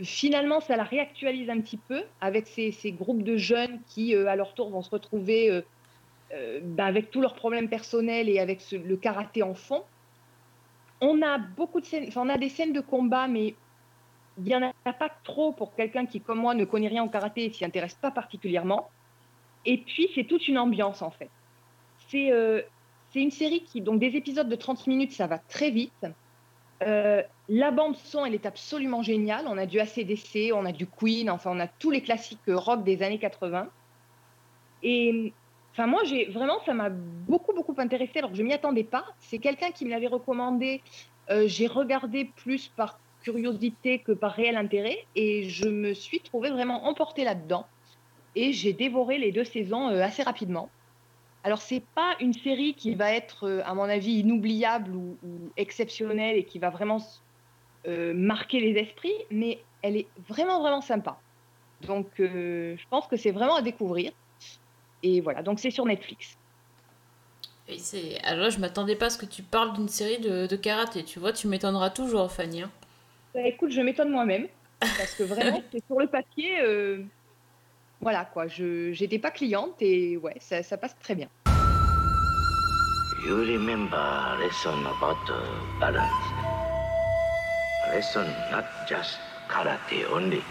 finalement, ça la réactualise un petit peu avec ces, groupes de jeunes qui, euh, à leur tour, vont se retrouver euh, euh, bah, avec tous leurs problèmes personnels et avec le karaté en fond. On a beaucoup de scènes, on a des scènes de combat, mais il n'y en a pas trop pour quelqu'un qui, comme moi, ne connaît rien au karaté et s'y intéresse pas particulièrement. Et puis, c'est toute une ambiance, en fait. C'est euh, une série qui, donc des épisodes de 30 minutes, ça va très vite. Euh, la bande son, elle est absolument géniale. On a du ACDC, on a du Queen, enfin, on a tous les classiques rock des années 80. Et enfin, moi, j'ai vraiment, ça m'a beaucoup, beaucoup intéressé alors que je m'y attendais pas. C'est quelqu'un qui me l'avait recommandé. Euh, j'ai regardé plus par curiosité que par réel intérêt et je me suis trouvée vraiment emportée là-dedans. Et j'ai dévoré les deux saisons euh, assez rapidement. Alors, c'est pas une série qui va être, euh, à mon avis, inoubliable ou, ou exceptionnelle et qui va vraiment euh, marquer les esprits, mais elle est vraiment, vraiment sympa. Donc, euh, je pense que c'est vraiment à découvrir. Et voilà, donc c'est sur Netflix. Et. Alors là, je m'attendais pas à ce que tu parles d'une série de, de karaté. Tu vois, tu m'étonneras toujours, Fanny. hein. Bah, écoute, je m'étonne moi-même, parce que vraiment, <laughs> c'est sur le papier. euh, voilà, quoi, je j'étais pas cliente et ouais, ça, ça passe très bien. You remember lesson about uh, balance. lesson, not just karate only.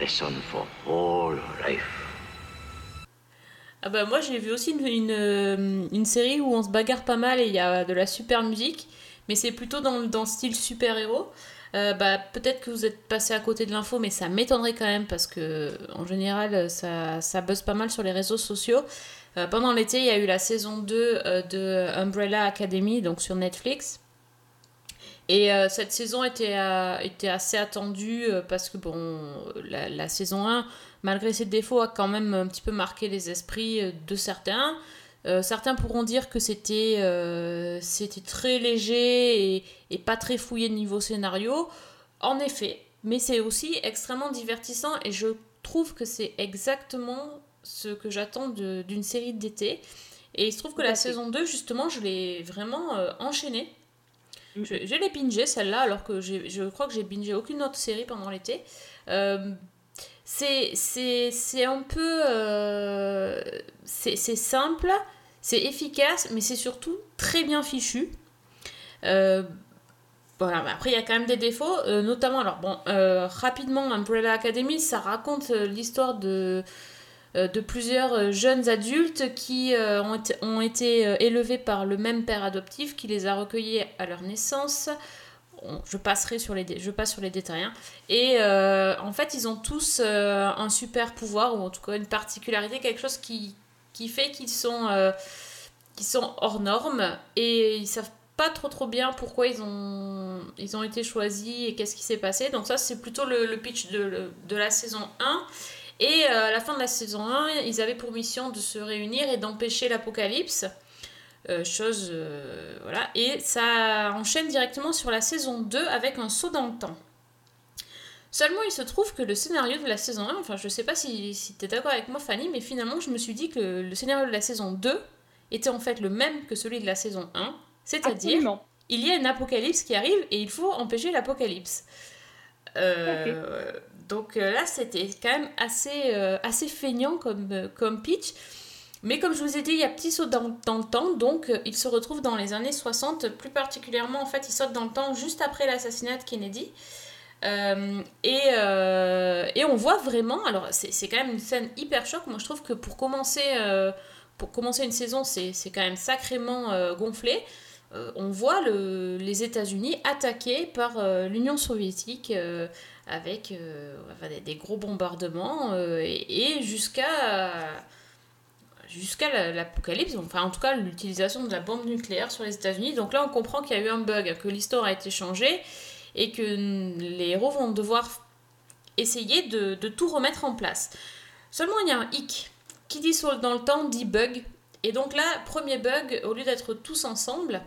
Lesson for whole life. Ah bah moi j'ai vu aussi une, une, une série où on se bagarre pas mal et il y a de la super musique, mais c'est plutôt dans, dans le style super-héros. Euh, bah, peut-être que vous êtes passé à côté de l'info, mais ça m'étonnerait quand même parce que en général ça, ça buzz pas mal sur les réseaux sociaux. Euh, pendant l'été, il y a eu la saison 2 euh, de Umbrella Academy, donc sur Netflix. Et cette saison était, était assez attendue parce que bon, la, la saison 1, malgré ses défauts, a quand même un petit peu marqué les esprits de certains. Euh, certains pourront dire que c'était euh, très léger et, et pas très fouillé niveau scénario. En effet, mais c'est aussi extrêmement divertissant et je trouve que c'est exactement ce que j'attends d'une série d'été. Et il se trouve que la saison 2, justement, je l'ai vraiment euh, enchaînée. Je, je l'ai bingé celle-là, alors que je crois que j'ai bingé aucune autre série pendant l'été. C'est un peu. euh, c'est simple, c'est efficace, mais c'est surtout très bien fichu. Euh, voilà, mais après il y a quand même des défauts, euh, notamment, alors bon, rapidement, Umbrella Academy, ça raconte l'histoire de, de plusieurs jeunes adultes qui ont été, élevés par le même père adoptif qui les a recueillis à leur naissance. Je passerai sur les, je passe sur les détails. Et euh, en fait, ils ont tous euh, un super pouvoir, ou en tout cas une particularité, quelque chose qui, qui fait qu'ils sont, euh, sont hors normes et ils savent pas trop trop bien pourquoi ils ont, ils ont été choisis et qu'est-ce qui s'est passé. Donc ça, c'est plutôt le, le pitch de, de la saison 1. Et euh, à la fin de la saison 1, ils avaient pour mission de se réunir et d'empêcher l'apocalypse. Euh, chose. euh, voilà. Et ça enchaîne directement sur la saison 2 avec un saut dans le temps. Seulement, il se trouve que le scénario de la saison 1, enfin, je sais pas si, si tu es d'accord avec moi, Fanny, mais finalement, je me suis dit que le scénario de la saison 2 était en fait le même que celui de la saison 1. C'est-à-dire, il y a une apocalypse qui arrive et il faut empêcher l'apocalypse. Euh, donc là, c'était quand même assez, assez feignant comme, comme pitch. Mais comme je vous ai dit, il y a petit saut dans, le temps, donc euh, il se retrouve dans les années 60, plus particulièrement en fait, il saute dans le temps juste après l'assassinat de Kennedy. Euh, et, euh, et on voit vraiment, alors c'est quand même une scène hyper choc, moi je trouve que pour commencer, pour commencer une saison, c'est quand même sacrément gonflé. On voit le- les États-Unis attaqués par l'Union soviétique avec des, gros bombardements et jusqu'à jusqu'à la- l'apocalypse, enfin en tout cas l'utilisation de la bombe nucléaire sur les États-Unis. Donc là on comprend qu'il y a eu un bug, que l'histoire a été changée et que les héros vont devoir essayer de, tout remettre en place. Seulement il y a un hic. Qui dit dans le temps dit bug. Et donc là, premier bug, au lieu d'être tous ensemble,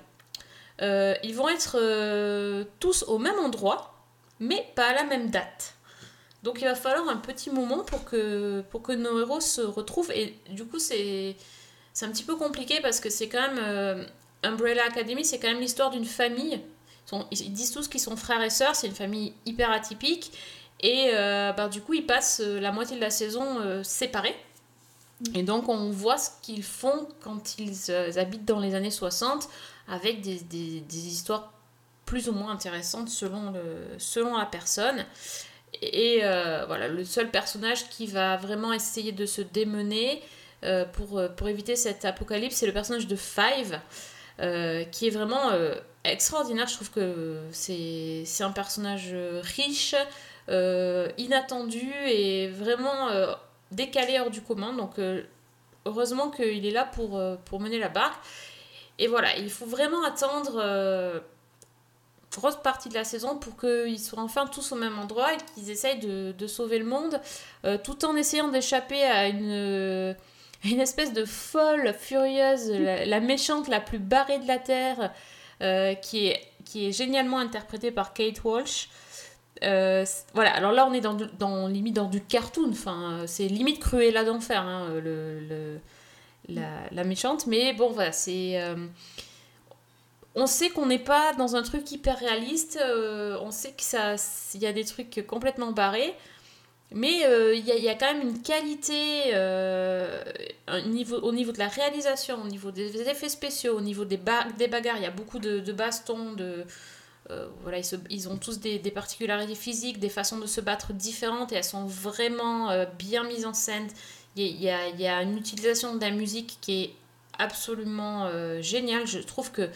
euh, ils vont être euh, tous au même endroit, mais pas à la même date. Donc il va falloir un petit moment pour que, pour que nos héros se retrouvent. Et du coup, c'est un petit peu compliqué parce que c'est quand même. euh, Umbrella Academy, c'est quand même l'histoire d'une famille. Ils, sont- ils disent tous qu'ils sont frères et sœurs, c'est une famille hyper atypique. Et euh, bah, du coup, ils passent euh, la moitié de la saison euh, séparés. Et donc, on voit ce qu'ils font quand ils euh, habitent dans les années 60 avec des, des- des histoires plus ou moins intéressantes selon, le, selon la personne. Et euh, voilà, le seul personnage qui va vraiment essayer de se démener euh, pour, euh, pour éviter cet apocalypse, c'est le personnage de Five, qui est vraiment extraordinaire. Je trouve que c'est c'est un personnage riche, inattendu et vraiment décalé hors du commun. Donc, heureusement qu'il est là pour, pour mener la barque. Et voilà, il faut vraiment attendre grosse partie de la saison pour qu'ils soient enfin tous au même endroit et qu'ils essayent de, sauver le monde euh, tout en essayant d'échapper à une, euh, une espèce de folle, furieuse, la, méchante la plus barrée de la Terre euh, qui, est, qui est génialement interprétée par Kate Walsh. Voilà, alors là on est dans, dans limite dans du cartoon, enfin c'est limite Cruella d'enfer, hein, le, le- la, méchante, mais bon voilà, c'est on sait qu'on n'est pas dans un truc hyper réaliste, euh, on sait que ça, il y a des trucs complètement barrés. Mais euh, il y, a, quand même une qualité euh, au niveau de la réalisation, au niveau des effets spéciaux, au niveau des, ba- des bagarres. Il y a beaucoup de, bastons, de, voilà, ils, ont tous des, particularités physiques, des façons de se battre différentes et elles sont vraiment bien mises en scène. Il y, a- une utilisation de la musique qui est absolument géniale. Je trouve que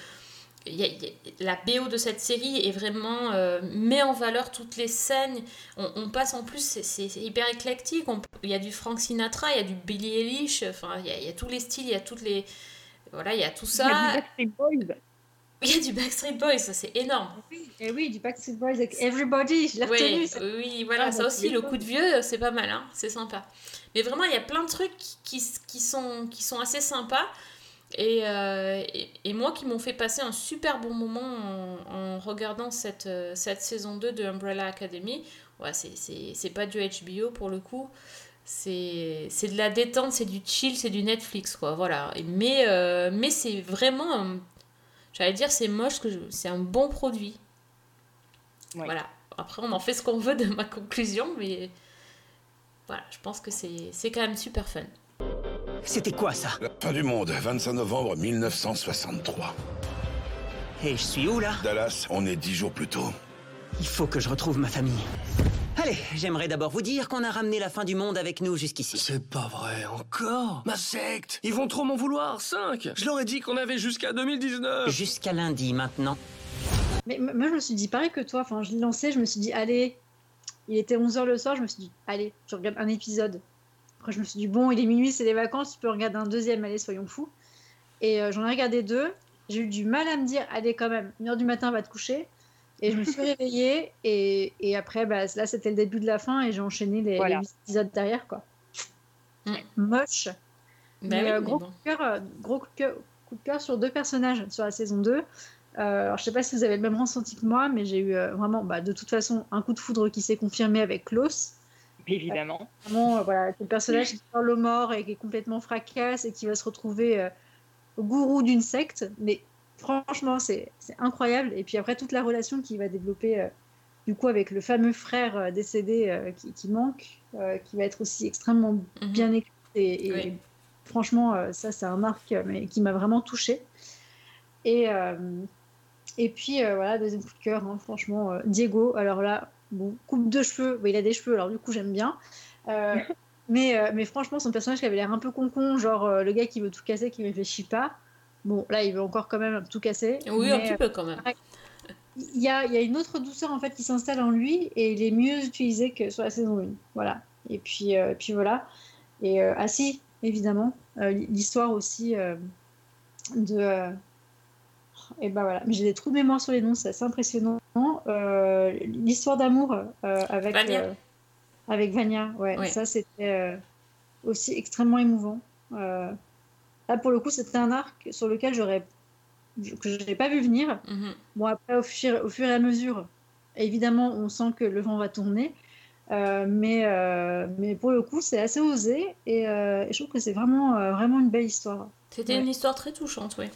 y a- il y a- la BO de cette série est vraiment euh, met en valeur toutes les scènes. On, on passe en plus, c'est- hyper éclectique. Il y a du Frank Sinatra, il y a du Billie Eilish, enfin il y y a tous les styles, il y a toutes les voilà, il y a tout ça. Il y a du Backstreet Boys. <laughs> Il y a du Backstreet Boys, ça c'est énorme. Et oui, du Backstreet Boys avec Everybody, je l'ai Oui, retenu. ça. oui, voilà, Ah, ça aussi, le coup de vieux, c'est pas mal, hein, c'est sympa. Mais vraiment, il y a plein de trucs qui, qui, sont, qui sont assez sympas. Et, euh, et, et moi qui m'ont fait passer un super bon moment en, en regardant cette, euh, cette saison 2 de Umbrella Academy. Ouais, c'est- pas du HBO pour le coup. C'est de la détente, c'est du chill, c'est du Netflix, quoi. Voilà. Mais euh, mais c'est vraiment. J'allais dire, c'est moche, c'est un bon produit. Voilà. Après, on en fait ce qu'on veut de ma conclusion, mais voilà, je pense que c'est c'est quand même super fun. C'était quoi ça La fin du monde, 25 novembre 1963. Et je suis où là Dallas, on est dix jours plus tôt. Il faut que je retrouve ma famille. Allez, j'aimerais d'abord vous dire qu'on a ramené la fin du monde avec nous jusqu'ici. C'est pas vrai, encore Ma secte Ils vont trop m'en vouloir, 5 Je leur ai dit qu'on avait jusqu'à 2019 Jusqu'à lundi maintenant. Mais moi, je me suis dit pareil que toi. Enfin, je l'ai lancé, je me suis dit, allez, il était 11h le soir, je me suis dit, allez, je regarde un épisode. Après, je me suis dit, bon, il est minuit, c'est les vacances, tu peux regarder un deuxième, allez, soyons fous. Et euh, j'en ai regardé deux. J'ai eu du mal à me dire, allez, quand même, une heure du matin, va te coucher. Et je me suis <laughs> réveillée, et, et après, bah, là, c'était le début de la fin, et j'ai enchaîné les, Voilà. les huit épisodes derrière, quoi. Moche. Mais, euh, gros, bon. coup de cœur, gros coup de cœur, coup de cœur sur deux personnages sur la saison 2. Euh, alors, je sais pas si vous avez le même ressenti que moi, mais j'ai eu euh, vraiment, bah, de toute façon, un coup de foudre qui s'est confirmé avec Klaus. <laughs> Évidemment. Vraiment, euh, voilà, c'est le personnage qui <laughs> parle aux morts et qui est complètement fracasse et qui va se retrouver euh, gourou d'une secte. Mais franchement, c'est incroyable. Et puis après, toute la relation qu'il va développer euh, du coup avec le fameux frère décédé euh, qui, qui manque, qui va être aussi extrêmement bien écrit. Et, et Oui. franchement, ça, c'est un arc mais, qui m'a vraiment touchée. Et, et puis, voilà, deuxième coup de cœur, hein, franchement, Diego. Alors là, bon, coupe de cheveux, bah, il a des cheveux, alors du coup, j'aime bien. Euh, <laughs> mais, euh, mais franchement, son personnage qui avait l'air un peu con-con, genre euh, le gars qui veut tout casser, qui réfléchit pas. Bon, là, il veut encore quand même tout casser. Oui, un petit peu quand même. il y a, y a une autre douceur en fait qui s'installe en lui et il est mieux utilisé que sur la saison 1. Voilà. Et puis, euh, puis voilà. Et ah si, évidemment, l'histoire aussi de. euh, et ben voilà, mais j'ai des trous de mémoire sur les noms, c'est assez impressionnant. Euh, l'histoire d'amour euh, avec Vania. euh, avec Vania, ouais, ça c'était aussi extrêmement émouvant. Là pour le coup, c'était un arc sur lequel j'aurais que je n'ai pas vu venir. Mhm. Bon, après, au fur, au fur et à mesure, évidemment, on sent que le vent va tourner. Euh, mais, euh, mais pour le coup, c'est assez osé et, euh, je trouve que c'est vraiment, vraiment une belle histoire. C'était Ouais. une histoire très touchante, oui.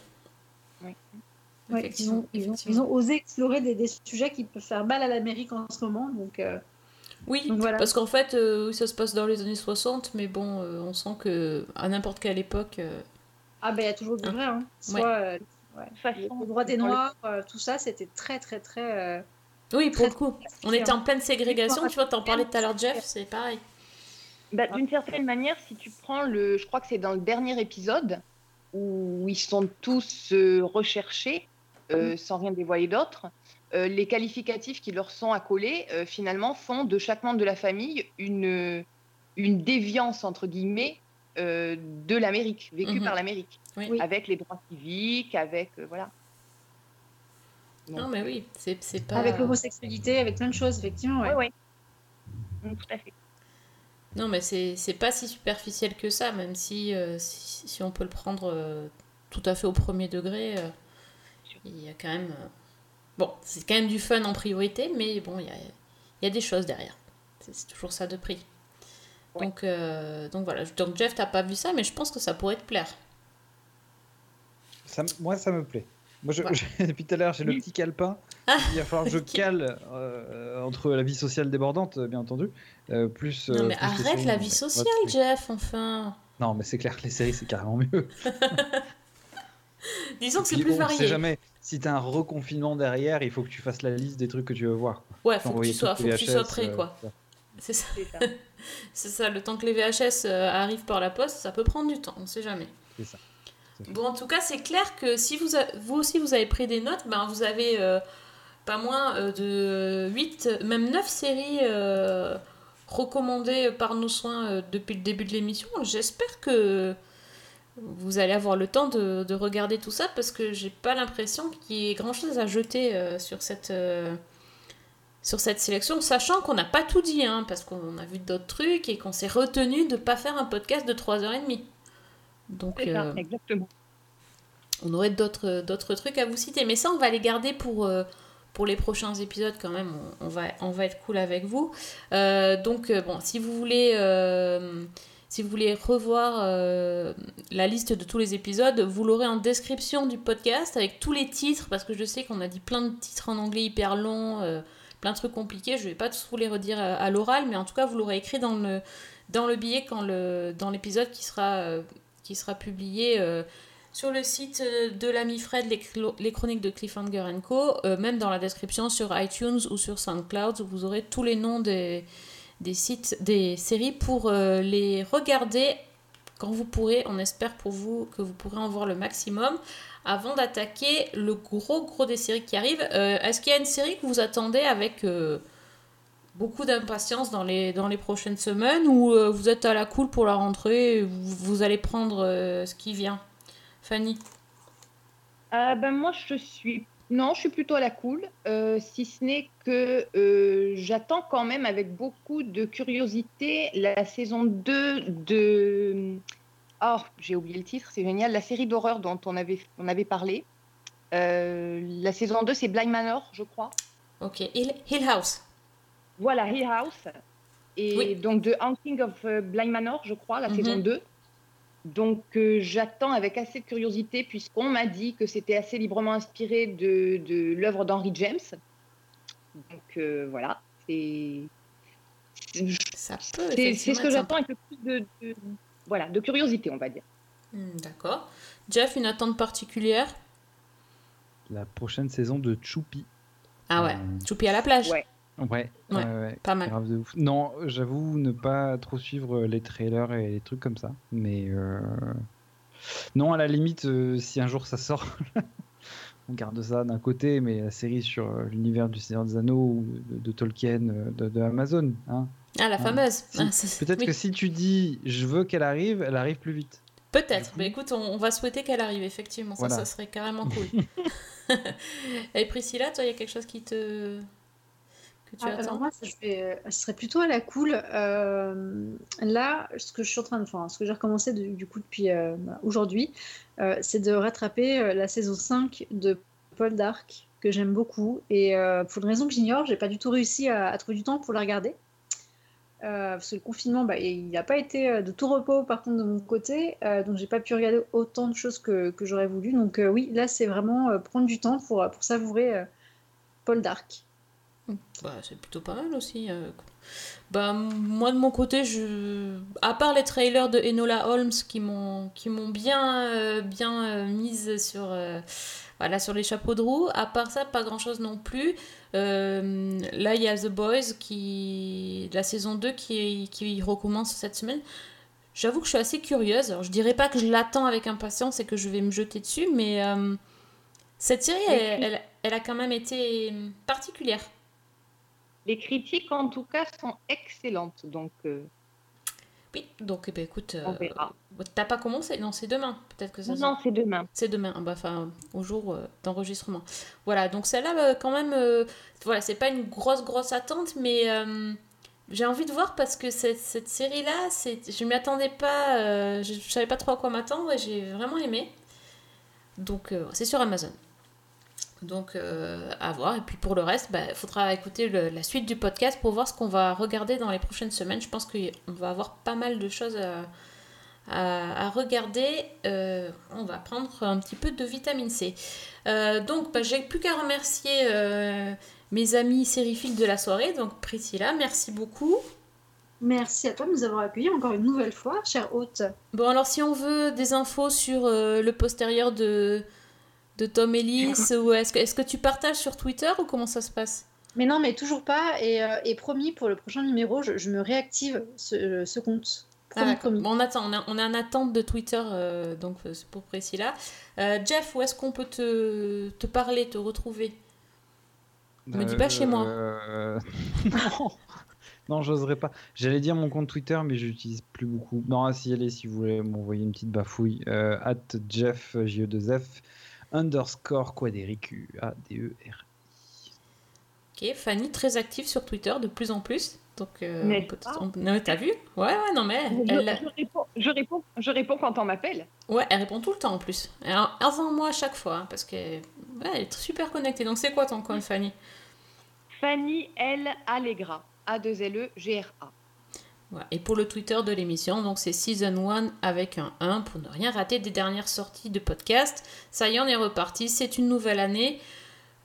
Ouais, ils, ont, ils, ont, ils ont osé explorer des, des sujets qui peuvent faire mal à l'Amérique en ce moment. Donc, euh, Oui, donc voilà. parce qu'en fait, euh, oui, ça se passe dans les années 60, mais bon, euh, on sent que à n'importe quelle époque. euh, Ah, ben il y a toujours du Hein. vrai. Hein. Ouais. Soit euh, ouais, le droit des Noirs, euh, tout ça, c'était très, très, très. euh, Oui, pour très, le coup. très On était en différent. pleine ségrégation, tu vois, t'en parlais tout à l'heure, Jeff, c'est pareil. Bah, D'une certaine manière, si tu prends le. Je crois que c'est dans le dernier épisode où ils sont tous recherchés, euh, sans rien dévoiler d'autre, euh, les qualificatifs qui leur sont accolés, euh, finalement, font de chaque membre de la famille une, une déviance, entre guillemets, euh, de l'Amérique, vécue Mhm. par l'Amérique. Oui. Avec les droits civiques, avec. euh, voilà. Non, mais oui, c'est pas. Avec l'homosexualité, avec plein de choses, effectivement. Ouais. Ouais, Mm, Tout à fait. Non, mais c'est c'est pas si superficiel que ça, même si, euh, si, si on peut le prendre euh, tout à fait au premier degré, euh, il y a quand même. euh, Bon, c'est quand même du fun en priorité, mais bon, il y a, il y a des choses derrière. C'est toujours ça de prix. Donc, euh, donc voilà. Donc Jeff, t'as pas vu ça, mais je pense que ça pourrait te plaire. Ça, moi, ça me plaît. Moi, je, Ouais. je- <laughs> depuis tout à l'heure, j'ai le petit calepin. <laughs> Il va falloir que je cale euh, entre la vie sociale débordante, bien entendu, euh, plus. Non, mais plus arrête la vie sociale. Jeff, enfin. Non, mais c'est clair que les séries, c'est carrément mieux. <laughs> Disons que c'est plus bon, varié. On sait jamais. Si t'as un reconfinement derrière, il faut que tu fasses la liste des trucs que tu veux voir. Ouais, faut que tu sois, faut que tu sois prêt, euh, quoi. C'est ça. <laughs> c'est ça, le temps que les VHS euh, arrivent par la poste, ça peut prendre du temps, on sait jamais. C'est ça. Bon, en tout cas, c'est clair que si vous, a- vous aussi vous avez pris des notes, ben vous avez euh, pas moins euh, de 8, même 9 séries euh, recommandées par nos soins euh, depuis le début de l'émission. J'espère que vous allez avoir le temps de, de regarder tout ça parce que j'ai pas l'impression qu'il y ait grand chose à jeter euh, sur cette. euh, sur cette sélection, sachant qu'on n'a pas tout dit, hein, parce qu'on a vu d'autres trucs et qu'on s'est retenu de pas faire un podcast de 3h30. Donc, ça, euh, exactement. on aurait d'autres d'autres trucs à vous citer. Mais ça, on va les garder pour, pour les prochains épisodes quand même. On, on va, on va être cool avec vous. Donc, bon, si vous voulez... si vous voulez revoir euh, la liste de tous les épisodes, vous l'aurez en description du podcast avec tous les titres, parce que je sais qu'on a dit plein de titres en anglais hyper longs, euh, plein de trucs compliqués. Je vais pas tous vous les redire à, l'oral, mais en tout cas, vous l'aurez écrit dans le, dans le billet quand le, dans l'épisode qui sera, euh, qui sera publié sur le site de l'ami Fred, les, les chroniques de Cliffhanger Co. même dans la description sur iTunes ou sur SoundCloud, vous aurez tous les noms des, des sites, des séries pour euh, les regarder quand vous pourrez. On espère pour vous que vous pourrez en voir le maximum avant d'attaquer le gros gros des séries qui arrivent. Euh, Est-ce qu'il y a une série que vous attendez avec euh, beaucoup d'impatience dans les, dans les prochaines semaines ou vous êtes à la cool pour la rentrée et vous, vous allez prendre ce qui vient? Fanny? Ben moi, je suis. Non, je suis plutôt à la cool, euh, si ce n'est que euh, j'attends quand même avec beaucoup de curiosité la saison 2 de. Oh, j'ai oublié le titre, c'est génial, la série d'horreur dont on avait, on avait parlé. Euh, la saison 2, c'est Blind Manor, je crois. Ok, Hill, Hill House. Voilà, Hill House. Et Oui. donc, The Haunting of Blind Manor, je crois, la Mhm. saison 2. Donc, euh, j'attends avec assez de curiosité, puisqu'on m'a dit que c'était assez librement inspiré de, de l'œuvre d'Henry James. Donc, euh, voilà. C'est Ça peut, c'est- c'est effectivement ce que j'attends avec le plus de, de- voilà, de curiosité, on va dire. Hmm, D'accord. Jeff, une attente particulière? La prochaine saison de Choupi. Ah ouais, Euh, Choupi à la plage. Ouais. Ouais, Ouais, ouais, ouais, pas mal. grave de ouf. Non, j'avoue ne pas trop suivre les trailers et les trucs comme ça. Mais euh, non, à la limite, euh, si un jour ça sort, <laughs> on garde ça d'un côté, mais la série sur euh, l'univers du Seigneur des Anneaux ou de, de Tolkien, euh, de, de Amazon. Hein. Ah, la Hein. fameuse. Si- Ah, Peut-être oui. que si tu dis je veux qu'elle arrive, elle arrive plus vite. Peut-être. Mais écoute, on, on va souhaiter qu'elle arrive, effectivement. Ça, Voilà. ça serait carrément cool. <laughs> <laughs> Et Priscilla, toi, il y a quelque chose qui te. Que tu Ah, attends alors moi, je, vais- euh, je serais plutôt à la cool. Euh, là, ce que je suis en train de, enfin, ce que j'ai recommencé de- du coup depuis euh, bah, aujourd'hui, euh, c'est de rattraper la saison 5 de Paul Dark que j'aime beaucoup et pour une raison que j'ignore, j'ai pas du tout réussi à, à trouver du temps pour la regarder. Parce que le confinement, bah, il n'a pas été de tout repos par contre de mon côté, donc j'ai pas pu regarder autant de choses que, que j'aurais voulu. Donc oui, là c'est vraiment prendre du temps pour, pour savourer Paul Dark. Bah, c'est plutôt pas mal aussi. euh. Bah, moi, de mon côté, je... à part les trailers de Enola Holmes qui m'ont bien, euh, bien euh, mise sur, euh, voilà, sur les chapeaux de roue, à part ça, pas grand chose non plus. Euh, là, il y a The Boys, qui... la saison 2 qui, qui recommence cette semaine. J'avoue que je suis assez curieuse. Alors, je dirais pas que je l'attends avec impatience et que je vais me jeter dessus, mais euh, cette série, elle- elle a quand même été particulière. Les critiques, en tout cas, sont excellentes. Donc, euh, Oui, donc eh ben, écoute, euh, t'as pas commencé? Non, c'est demain. Peut-être que ça. non, c'est demain. C'est demain, Ah bah, enfin au jour euh, d'enregistrement. Voilà, donc celle-là, euh, quand même, euh, voilà, c'est pas une grosse grosse attente, mais j'ai envie de voir parce que cette, cette série-là, je m'y attendais pas, je, je savais pas trop à quoi m'attendre et j'ai vraiment aimé. Donc c'est sur Amazon. Donc euh, à voir. Et puis pour le reste, il faudra écouter le- la suite du podcast pour voir ce qu'on va regarder dans les prochaines semaines. Je pense qu'on va avoir pas mal de choses à, à, à regarder. Euh, on va prendre un petit peu de vitamine C. Euh, donc, bah, j'ai plus qu'à remercier mes amis sériphiles de la soirée. Donc, Priscilla, merci beaucoup. Merci à toi de nous avoir accueillis encore une nouvelle fois, cher hôte. Bon, alors si on veut des infos sur le postérieur de, de Tom Ellis, ou est-ce que, est que tu partages sur Twitter ou comment ça se passe? Mais non, mais toujours pas. Et, euh, et promis, pour le prochain numéro, je, je me réactive ce, ce compte. Ah, Promis, on, attend, on, a, on est en attente de Twitter, euh, donc euh, c'est pour Priscilla. Euh, Jeff, où est-ce qu'on peut te, te parler, te retrouver? Me dis pas chez moi. Euh, non, <laughs> <laughs> non j'oserais pas. J'allais dire mon compte Twitter, mais je l'utilise plus beaucoup. Non, ah, si allez, si vous voulez m'envoyer une petite bafouille. Euh, at Jeff, J-E-2-F, underscore Quadéricu, A-D-E-R. Ok, Fanny, très active sur Twitter de plus en plus. Donc, euh, N'est-ce on peut- pas on- non, t'as vu? Ouais, ouais, non, mais Je, elle, je réponds, je, réponds, je réponds quand on m'appelle. ouais, elle répond tout le temps en plus. Alors, avant moi à chaque fois, hein, parce qu'elle ouais, elle est super connectée. Donc, c'est quoi ton compte, Fanny? Fanny L. Allegra. A-2-L-E-G-R-A. Et pour le Twitter de l'émission, donc c'est Season 1 avec un 1 pour ne rien rater des dernières sorties de podcast. Ça y est, on est reparti. C'est une nouvelle année.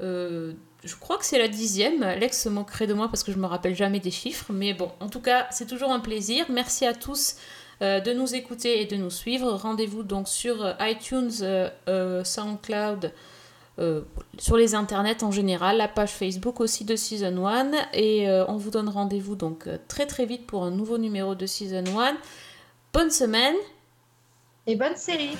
Euh, je crois que c'est la dixième. Alex se moquerait de moi parce que je me rappelle jamais des chiffres. Mais bon, en tout cas, c'est toujours un plaisir. Merci à tous euh, de nous écouter et de nous suivre. Rendez-vous donc sur euh, iTunes, SoundCloud, euh, sur les internets en général, la page Facebook aussi de Season 1 et euh, on vous donne rendez-vous donc euh, très très vite pour un nouveau numéro de Season 1. Bonne semaine. Et bonne série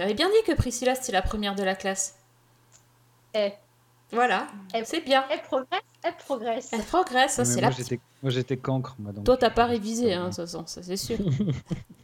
J'avais bien dit que Priscilla c'était la première de la classe. Eh. Voilà, c'est bien. Elle progresse, elle progresse. Elle progresse, ça Mais c'est moi, la j'étais- Moi, j'étais cancre, moi. donc, Toi t'as pas révisé, hein, ça c'est sûr. <laughs>